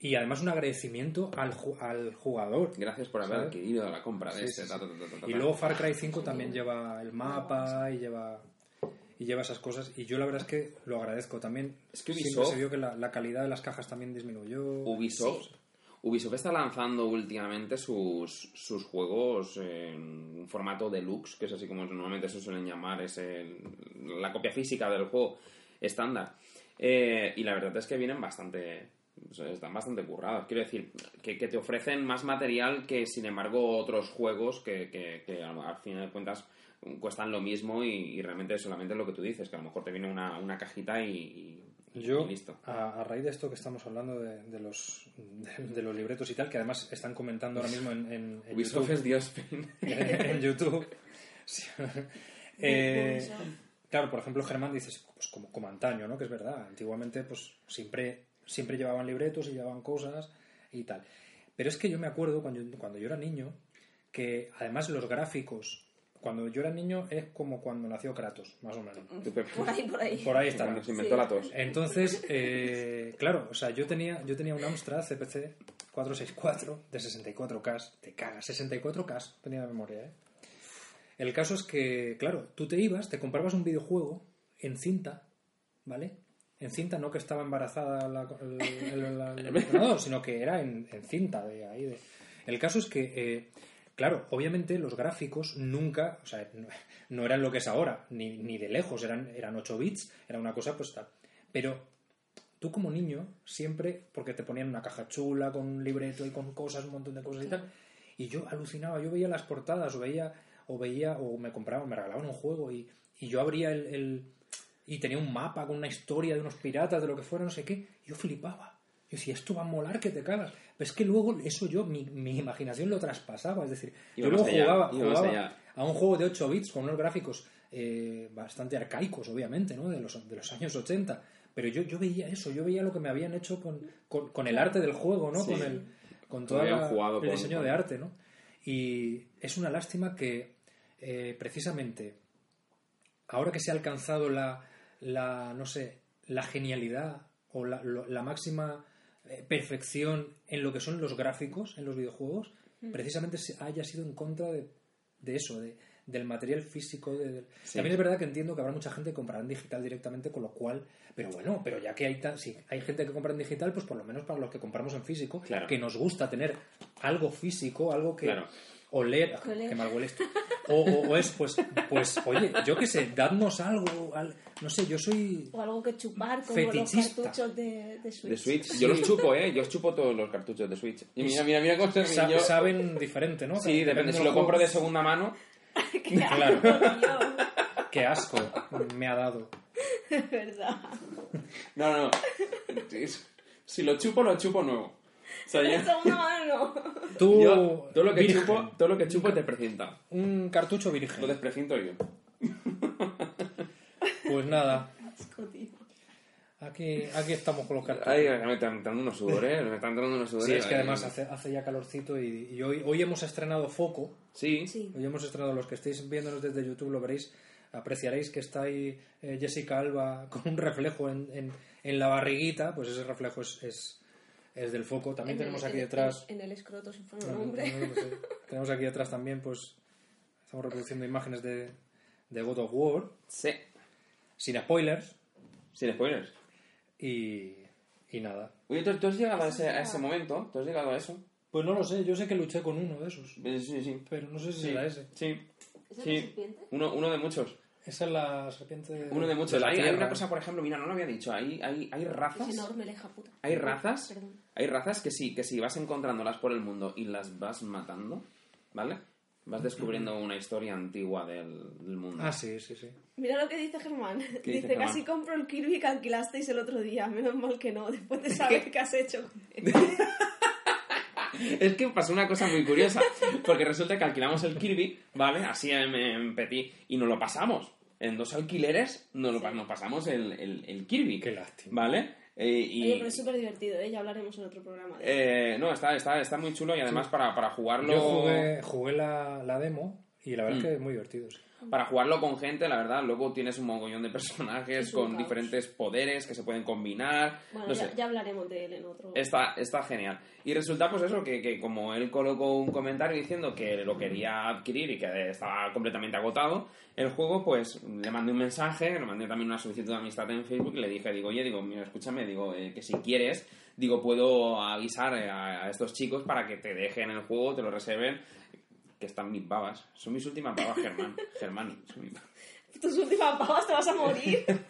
Y además un agradecimiento al, ju- al jugador. Gracias por haber ¿Sabes? adquirido la compra de Sí, este. sí, sí. ta, ta, ta, Y luego Far Cry 5 también lleva el mapa y lleva y lleva esas cosas y yo la verdad es que lo agradezco también. Es que Siempre Ubisoft- se vio que la, la calidad de las cajas también disminuyó. Ubisoft, Ubisoft está lanzando últimamente sus, sus juegos en un formato deluxe, que es así como normalmente se suelen llamar, es la copia física del juego estándar. Eh, y la verdad es que vienen bastante. están bastante currados. Quiero decir, que, te ofrecen más material que, sin embargo, otros juegos que, que, que al final de cuentas cuestan lo mismo y, y realmente es solamente lo que tú dices, que a lo mejor te viene una, una cajita y, y- Yo, y listo. a, a raíz de esto que estamos hablando de, de los, de, de los libretos y tal, que además están comentando ahora mismo en, en, en Ubisoft YouTube. es Dios. en YouTube. Sí. Eh, claro, por ejemplo, Germán dices, pues como, como antaño, ¿no? Que es verdad. Antiguamente, pues siempre, siempre llevaban libretos y llevaban cosas y tal. Pero es que yo me acuerdo cuando, cuando yo era niño, que además los gráficos, cuando yo era niño es como cuando nació Kratos, más o menos. Por ahí, por ahí. Por ahí está. Cuando se inventó Sí. la tos. Entonces, eh, claro, o sea, yo tenía, yo tenía un Amstrad CPC 464 de 64K, te cagas, 64K tenía de memoria, ¿eh? El caso es que, claro, tú te ibas, te comprabas un videojuego en cinta, ¿vale? En cinta, no que estaba embarazada la, el, el- el ordenador, sino que era en, en cinta de ahí. de- El caso es que, eh, claro, obviamente los gráficos nunca, o sea, no, eran lo que es ahora, ni, ni de lejos, eran, eran 8 bits, era una cosa pues tal. Pero tú como niño, siempre, porque te ponían una caja chula con un libreto y con cosas, un montón de cosas y tal, y yo alucinaba, yo veía las portadas o veía, o veía, o me compraban, me regalaban un juego y, y yo abría el, el- y tenía un mapa con una historia de unos piratas, de lo que fuera, no sé qué, yo flipaba. Yo decía, esto va a molar que te cagas. Pero es que luego eso yo, mi, mi imaginación lo traspasaba. Es decir, yo luego allá, jugaba, jugaba a un juego de 8 bits con unos gráficos eh, bastante arcaicos, obviamente, ¿no? De los, de los años 80. Pero yo, yo veía eso, yo veía lo que me habían hecho con, con, con el arte del juego, ¿no? Sí. Con, el, con todo el diseño con- de arte, ¿no? Y es una lástima que eh, precisamente ahora que se ha alcanzado la, la no sé, la genialidad o la, la máxima perfección en lo que son los gráficos en los videojuegos, precisamente se haya sido en contra de, de eso, de, del material físico. de- Sí. También es verdad que entiendo que habrá mucha gente que comprará en digital directamente, con lo cual, pero bueno, pero ya que hay, tan- si hay gente que compra en digital, pues por lo menos para los que compramos en físico, Claro. que nos gusta tener algo físico, algo que Claro. Oler, Oler. que mal huele esto. O, o- o es, pues, pues, oye, yo qué sé, dadnos algo, al- no sé, yo soy... O algo que chupar, como Fetichista. los cartuchos de, de Switch. De Switch. Yo los chupo, ¿eh? Yo os chupo todos los cartuchos de Switch. Y mira, mira, mira cómo sa- yo... saben diferente, ¿no? Sí, depende. Si lo compro de segunda mano... Qué asco, Claro. Qué asco me ha dado. Es verdad. No, no. Si lo chupo, lo chupo nuevo. Sea, yo... mano. Tú, yo todo lo que virgen, chupo, todo lo que chupo es despreciento. un cartucho Lo virgen. despreciento yo. Pues nada, Asco, tío. aquí, aquí estamos con los cartuchos. Ay, me están entrando unos sudores, me están entrando unos sudores. Sí, es que además hace, hace ya calorcito y, y hoy, hoy hemos estrenado Foco. Sí, Sí. Hoy hemos estrenado, los que estéis viéndonos desde YouTube lo veréis, apreciaréis que está ahí eh, Jessica Alba con un reflejo en, en, en la barriguita, pues ese reflejo es, es, es del foco. También En tenemos el- aquí detrás, En, el escroto, si fuera no, un no, hombre. no, no sé. tenemos aquí detrás también, pues estamos reproduciendo imágenes de, de God of War, sí. sin spoilers, Sin spoilers. y, y nada. Oye, ¿tú, tú has llegado a ese, a ese momento? ¿Tú has llegado a eso? Pues no lo sé, yo sé que luché con uno de esos, Sí, sí. pero no sé si Sí, será ese. sí. ¿Esa es Sí. la serpiente? Uno, uno de muchos. Esa es la serpiente de, Uno de muchos. la Hay, hay una cosa, por ejemplo, mira, no lo había dicho. Hay, hay, hay razas. Es enorme, la hija puta. Hay razas. Perdón. Hay razas que sí, que si vas encontrándolas por el mundo y las vas matando, ¿vale? Vas descubriendo una historia antigua del, del mundo. Ah, sí, sí, sí. Mira lo que dice Germán. dice Dice, Germán? casi compro el Kirby que alquilasteis el otro día. Menos mal que no, después de saber qué has hecho. Es que pasó una cosa muy curiosa, porque resulta que alquilamos el Kirby, ¿vale? Así en, en Petit, y nos lo pasamos. En dos alquileres nos, lo, nos pasamos el, el, el Kirby. Qué lástima. ¿Vale? Eh, y, Oye, pero es súper divertido, ¿eh? Ya hablaremos en otro programa. de eh, no, está, está, está muy chulo y además para, para jugarlo... Yo jugué, jugué la, la demo y la verdad Mm. es que es muy divertido. sí. Para jugarlo con gente, la verdad, luego tienes un mogollón de personajes con caos. diferentes poderes que se pueden combinar. Bueno, no ya, sé. ya hablaremos de él en otro. Está, está genial. Y resulta pues eso, que, que como él colocó un comentario diciendo que lo quería adquirir y que estaba completamente agotado, el juego pues le mandé un mensaje, le mandé también una solicitud de amistad en Facebook y le dije, digo, oye, digo, mira, escúchame, digo, eh, que si quieres, digo, puedo avisar eh, a, a estos chicos para que te dejen el juego, te lo reserven, que están mis babas. Son mis últimas babas, Germán. Germán, son mis babas. Tus últimas pavas te vas a morir.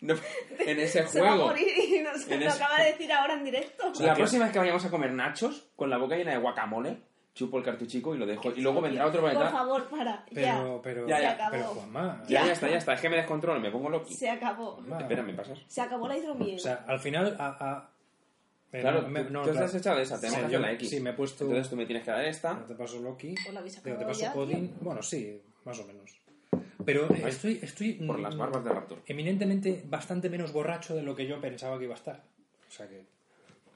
No, en ese Se va a juego... morir y nos lo ese- acaba de decir ahora en directo. La próxima vez que vayamos a comer nachos con la boca llena de guacamole, chupo el cartuchico y lo dejo. Y luego vendrá otro por Por favor, para. Pero, ya. pero, Ya, ya. pero, Se acabó. Juanma, Ya, ya está, ya está. Es que me descontrolo, me pongo loco. Se acabó. Juanma. Espera, ¿me pasas? Se acabó la hidromiel. O sea, al final, a, a- eh, Claro, no, me- tú, no, tú claro. estás echado esa, tenemos Sí, que hacer yo- la X. Sí, me he puesto. Entonces tú me tienes que dar No esta. te paso Loki. Pues la te paso ya, Odin. Bueno, sí, más o menos. Pero eh, estoy, estoy Por las mm, barbas de Raptor. eminentemente bastante menos borracho de lo que yo pensaba que iba a estar. O sea que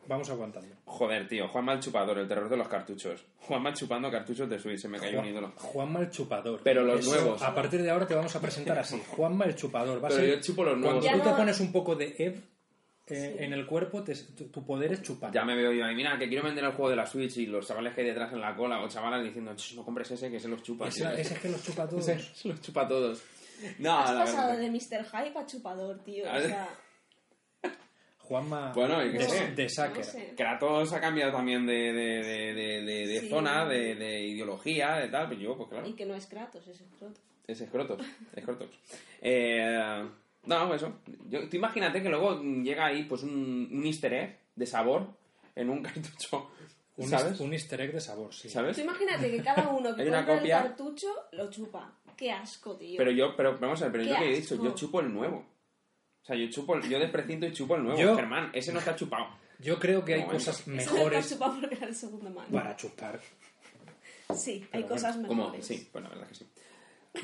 vamos aguantando. Joder, tío. Juanma el chupador, el terror de los cartuchos. Juanma chupando cartuchos de Switch, se me cayó un ídolo. Juanma el chupador. Pero los nuevos. A partir de ahora te vamos a presentar así. Juanma el chupador. Va a Pero ser- yo chupo los Cuando nuevos. Ya tú te no- pones un poco de Ev eh, en el cuerpo, te- tu, tu poder es chupar. Ya me veo yo ahí, mira, que quiero vender el juego de la Switch y los chavales que hay detrás en la cola o chavalas diciendo, "Ch, no compres ese que se los chupa. Ese, tío". ese es que los chupa todos. Ese se los chupa a todos. No, Has pasado verdad. de Mr. Hype a chupador, tío. A O sea, Juanma Bueno, y que de, de Sacker. no sé. Kratos ha cambiado también de, de, de, de, de- de Sí. zona, de, de ideología, de tal, pues yo, pues claro. Y que no es Kratos, es escroto. Es escrotos, escrotos. Eh, no, eso. Yo, tú imagínate que luego llega ahí pues un, un easter egg de sabor en un cartucho, Un, ¿sabes? un easter egg de sabor, sí. ¿Sabes? Tú imagínate que cada uno que compra copia. el cartucho lo chupa. Qué asco, tío. Pero yo, pero vamos a ver, pero Qué yo que he dicho, yo chupo el nuevo. O sea, yo chupo, el- yo desprecinto y chupo el nuevo. Yo- Germán, ese no está chupado. Yo creo que hay No, cosas Eso no está mejores chupado porque era el segundo mano. para chupar. Sí, hay cosas Como, mejores. sí, bueno, la verdad que sí.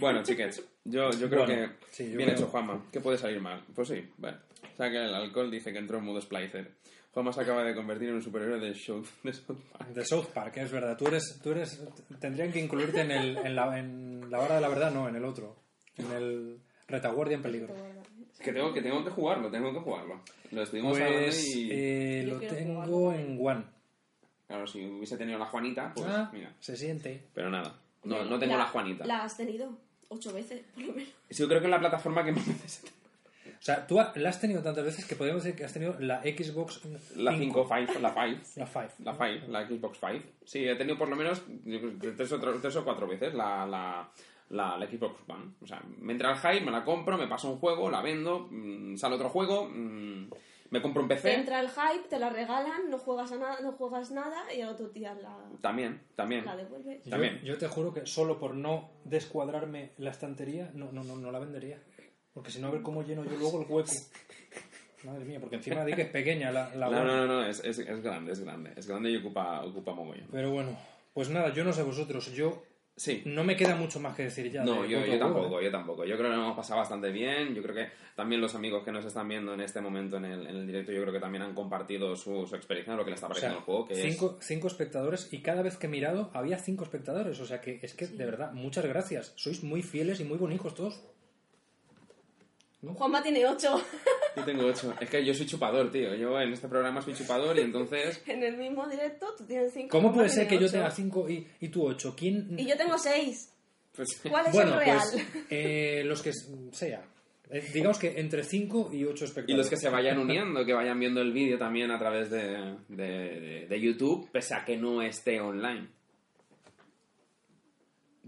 Bueno, chiquets, yo, yo creo Bueno, que sí, yo bien creo- hecho, Juanma. ¿Qué puede salir mal? Pues sí, bueno. O sea que el alcohol dice que entró en modo splicer. Juanma se acaba de convertir en un superhéroe de show de South Park. De South Park, es verdad. Tú eres, tú eres, tendrían que incluirte en, el, en, la, en la hora de la verdad, no, en el otro. En el retaguardia en peligro. Que tengo, que tengo que jugarlo, tengo que jugarlo. Lo estuvimos hablando Pues y... eh, lo tengo en One. Claro, si hubiese tenido la Juanita, pues Ah, mira. se siente. Pero nada, no, no tengo la, Juanita. La has tenido ocho veces, por lo menos. Sí, Yo creo que es la plataforma que más veces he O sea, tú la has tenido tantas veces que podemos decir que has tenido la Xbox La 5, 5, la 5. La 5. La 5, la Xbox 5. Sí, he tenido por lo menos tres o, tres o cuatro veces la, la, la, la Xbox One. O sea, me entra el hype, me la compro, me paso un juego, la vendo, mm, sale otro juego, mm, me compro un Te PC. entra el hype, te la regalan, no juegas, a nada, no juegas nada y otro día la, También, también. la devuelves. Yo, También. yo te juro que solo por no descuadrarme la estantería, no, no, no, no la vendería. Porque si no, a ver cómo lleno yo luego el hueco. Madre mía, porque encima di que es pequeña la, la No, no, no, no, es, es, es grande, es grande. Es grande y ocupa, ocupa mogollón. Pero bueno, pues nada, yo no sé vosotros. Yo Sí. no me queda mucho más que decir ya. No, de yo, yo tampoco, ¿eh? yo tampoco. Yo creo que lo hemos pasado bastante bien. Yo creo que también los amigos que nos están viendo en este momento en el, en el directo, yo creo que también han compartido su, su experiencia, lo que les está O sea, pareciendo el juego. Que es- cinco, cinco espectadores y cada vez que he mirado había cinco espectadores. O sea que es que, de verdad, muchas gracias. Sois muy fieles y muy bonitos todos. Juanma tiene ocho Yo tengo ocho. Es que yo soy chupador, tío. Yo en este programa soy chupador y entonces... en el mismo directo, tú tienes cinco. ¿Cómo puede ser que yo ocho. tenga cinco y, y tú ocho? ¿Quién...? Y yo tengo seis. Pues, ¿Cuál es Bueno, el real? pues eh, los que sea. Eh, digamos que entre 5 y 8 y espectadores. los que se vayan uniendo, que vayan viendo el vídeo también a través de, de, de- de YouTube, pese a que no esté online.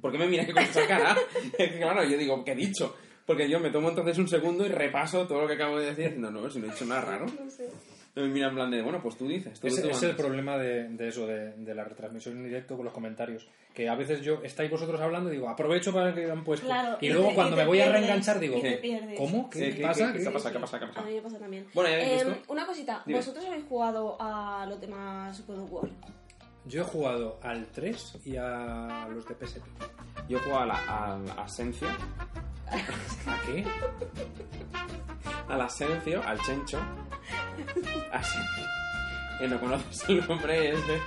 ¿Por qué me miras con esa cara? Es que, claro, yo digo, ¿qué he dicho? Porque yo me tomo entonces un segundo y repaso todo lo que acabo de decir diciendo, no, si no he dicho nada raro. No sé. Me mira en plan de, bueno, pues tú dices. Tú, Ese tú es el problema de, de eso, de, de la retransmisión en directo con los comentarios. Que a veces yo, estáis vosotros hablando y digo, aprovecho para que han puesto. Claro, y y luego te- cuando y me voy a pierdes, reenganchar digo. ¿cómo? ¿Qué, Sí, ¿qué- pasa? qué- ¿Qué- qué pasa? ¿Qué pasa? ¿Qué pasa? A mí me pasa también. Bueno, ¿ya habéis Em, visto? una cosita, Dime. ¿vosotros habéis jugado a los demás God of War? Yo he jugado al 3 y a los de PSP. Yo juego a la a, a Asensio, ¿A qué? al Asensio, al Chencho. Así. Que no conoces el nombre ese.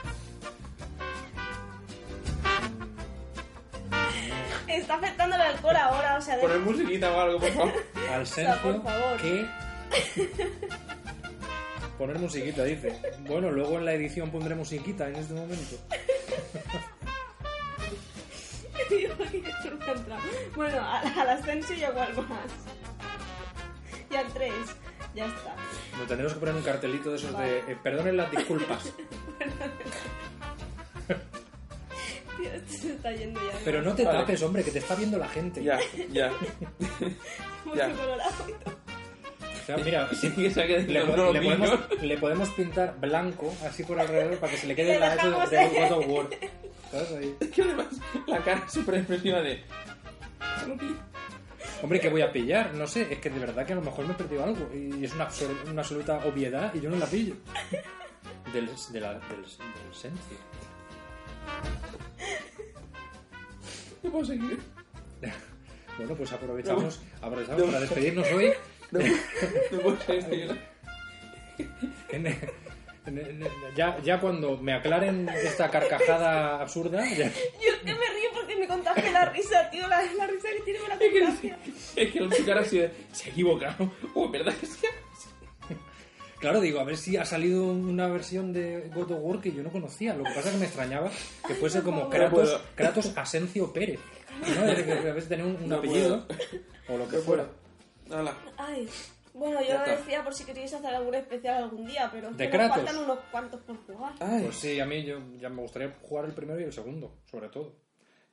Está afectando el alcohol ahora, o sea, de- Poner musiquita o algo, por favor. Al sea, por Sergio favor. que... Poner musiquita, dice. Bueno, luego en la edición pondré musiquita en este momento. Bueno, al, al ascenso y a cuál más. Y al 3, ya está. Nos tendremos que poner un cartelito de esos Vale. de... eh, perdonen las disculpas. Tío, esto se está yendo ya. Pero no te Vale. tapes, hombre, que te está viendo la gente. Ya, ya. Muy ya. Colorado y todo. O sea, mira, Sí, que le, podemos, le podemos pintar blanco así por alrededor para que se le quede la dejamos de ahí. God of War. ¿Sabes? Ahí. Es que además la cara es súper expresiva de... Hombre, ¿qué voy a pillar? No sé, es que de verdad que a lo mejor me he perdido algo y es una, una absoluta obviedad y yo no la pillo. Del, de la, del, del Sensi. No puedo seguir. Bueno, pues aprovechamos, aprovechamos No. para despedirnos hoy. No, no puedo. En- en- en- ya, ya cuando me aclaren esta carcajada absurda, ya- Yo es que me río porque me contagia la risa, tío. La, la risa que tiene me la contagia. Es que su cara así de... Se ha equivocado. Oh, ¿verdad que sí? Claro, digo, a ver si ha salido una versión de God of War que yo no conocía. Lo que pasa es que me extrañaba que fuese como Kratos. Kratos Asencio Pérez. ¿no? De que a veces tenía un, un No apellido o lo que fuera. Hala. Ay, bueno, yo lo decía por si queréis hacer algún especial algún día, pero es ¿De que nos Kratos? faltan unos cuantos por jugar. Ay. Pues sí, a mí yo, ya me gustaría jugar el primero y el segundo, sobre todo.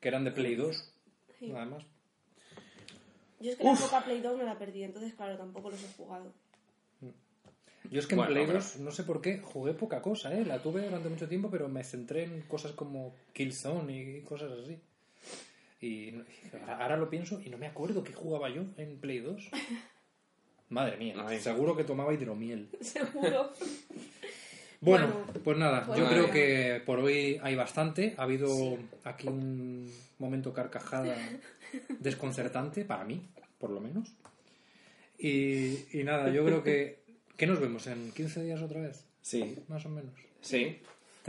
Que eran de Play 2, Sí. además. Yo es que la época Play 2 me la perdí, entonces claro, tampoco los he jugado. Yo es que Bueno, en Play pero- 2, no sé por qué, jugué poca cosa, ¿eh? La tuve durante mucho tiempo, pero me centré en cosas como Killzone y cosas así. Y ahora, lo pienso y no me acuerdo qué jugaba yo en Play 2. Madre mía, Ay. seguro que tomaba hidromiel. Seguro. Bueno, Bueno, pues nada, pues yo nada. creo que por hoy hay bastante. Ha habido aquí un momento carcajada desconcertante, para mí, por lo menos. Y, y nada, yo creo que... ¿Qué nos vemos? ¿En 15 días otra vez? Sí, Más o menos. sí.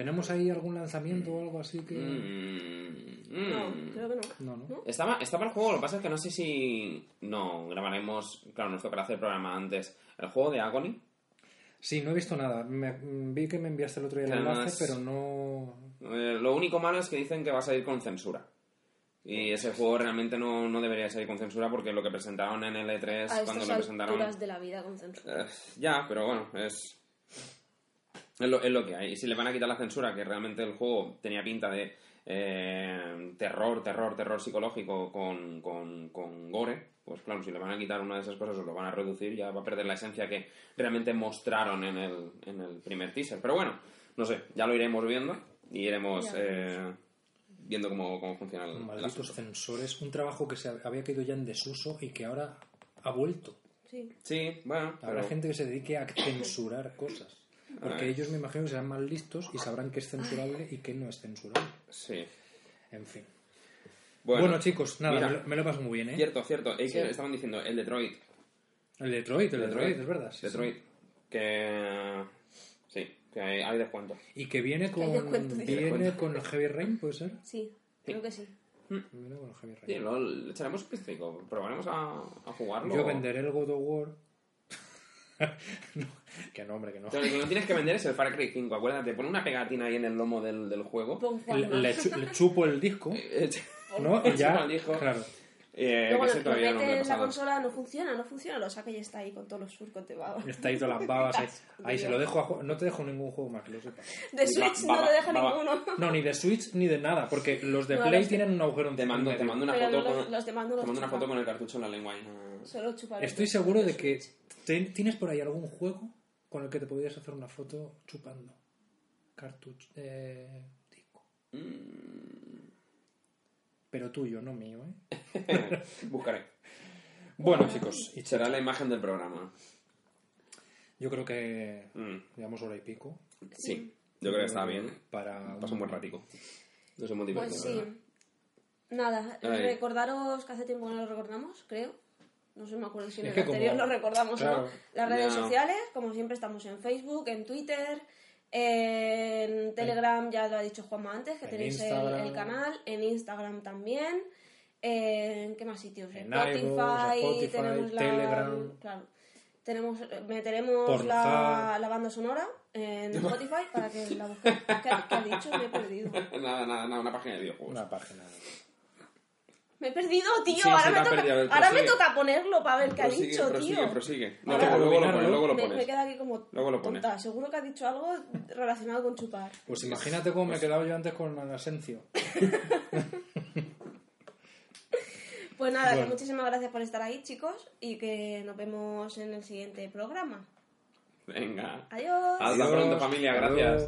¿Tenemos ahí algún lanzamiento o algo así que...? Mm, No, mm. creo que no. No, no. Estaba, estaba el juego, lo que pasa es que no sé si... No, grabaremos... Claro, nos tocará hacer el programa antes. El juego de Agony. Sí, no he visto nada. Me- vi que me enviaste el otro día el enlace, además- pero no... Eh, lo único malo es que dicen que va a salir con censura. Y ese juego realmente no, no debería salir con censura porque lo que presentaron en el E3 A cuando lo presentaron... de la vida con censura. Eh, ya, pero bueno, es... Es lo, es lo que hay. Y si le van a quitar la censura, que realmente el juego tenía pinta de eh, terror, terror, terror psicológico con, con, con gore, pues claro, si le van a quitar una de esas cosas o lo van a reducir, ya va a perder la esencia que realmente mostraron en el, en el primer teaser. Pero bueno, no sé, ya lo iremos viendo y iremos eh, viendo cómo, cómo funciona el, Malditos censores. Un trabajo que se había caído ya en desuso y que ahora ha vuelto. Sí. Sí, bueno, Habrá pero- gente que se dedique a censurar cosas. Porque ellos me imagino que serán más listos y sabrán qué es censurable y qué no es censurable. Sí. En fin. Bueno, Bueno, chicos, nada, mira, me, lo, me lo paso muy bien, ¿eh? Cierto, cierto. Es que Sí. estaban diciendo el Detroit. El Detroit, el Detroit, es verdad. sí, sí. Detroit. Que. Sí, que hay, hay descuento. Y que viene con, descuento, viene con el Heavy Rain, ¿puede ser? Sí, creo que sí. Viene con el Heavy Sí, Rain. lo, le echaremos un. Probaremos a, a jugarlo. Yo venderé el God of War. No, que no, hombre, que no. Lo que no tienes que vender es el Far Cry 5. Acuérdate, pon una pegatina ahí en el lomo del, del juego. Le, Juanma. le chu- le chupo el disco, Eh, ¿no? Y ya, Chupa el disco. claro. Eh, Luego que lo, no metes en la consola, no funciona, no funciona, lo saca y está ahí con todos los surcos de baba. Está ahí todas las babas. Ahí, ahí se lo dejo a No te dejo ningún juego más, que lo sepas. De Switch no te va- ninguno. No, ni de Switch ni de nada, porque los de No, Play los de- tienen un agujero en Te mando, te mando una Pero foto, los- con, los de mando te mando una foto con el cartucho en la lengua. y no- Solo chupar. Estoy seguro de que tienes por ahí algún juego con el que te podrías hacer una foto chupando cartucho eh, disco. Mm. Pero tuyo, no mío, ¿eh? Buscaré. Bueno, chicos, y Será la imagen del programa. yo creo que Mm. llevamos hora y pico Sí, yo creo que está bien. para Pasa un buen ratico. Nos hemos divertido. Pues sí. ¿verdad? Nada, Ay. recordaros que hace tiempo que no lo recordamos, creo. No sé, me acuerdo si en el como- anterior lo recordamos o no. Las redes sociales, como siempre, estamos en Facebook, en Twitter, en Telegram, ya lo ha dicho Juanma antes, que En tenéis el, canal, en Instagram también. ¿En qué más sitios? En iVoox, Spotify, tenemos la- Telegram. Claro. Tenemos, meteremos Pornhub. la, la banda sonora en Spotify para que la busquéis. ¿Qué, qué has dicho? Me he perdido. Nada, nada, nada, una página de videojuegos. una página. Me he perdido, tío. Sí, ahora me, ha toca, perdido. A ver, ahora me toca ponerlo para ver qué ha Prosigue, dicho, prosigue, tío. prosigue. No, luego, luego lo pones, luego lo Me, pones. me queda aquí como Luego lo pones. tonta. Seguro que has dicho algo relacionado con chupar. Pues imagínate cómo me he quedado yo antes con Asencio. Pues nada, que Bueno. muchísimas gracias por estar ahí, chicos, y que nos vemos en el siguiente programa. Venga. Adiós. Hasta pronto, familia. Gracias.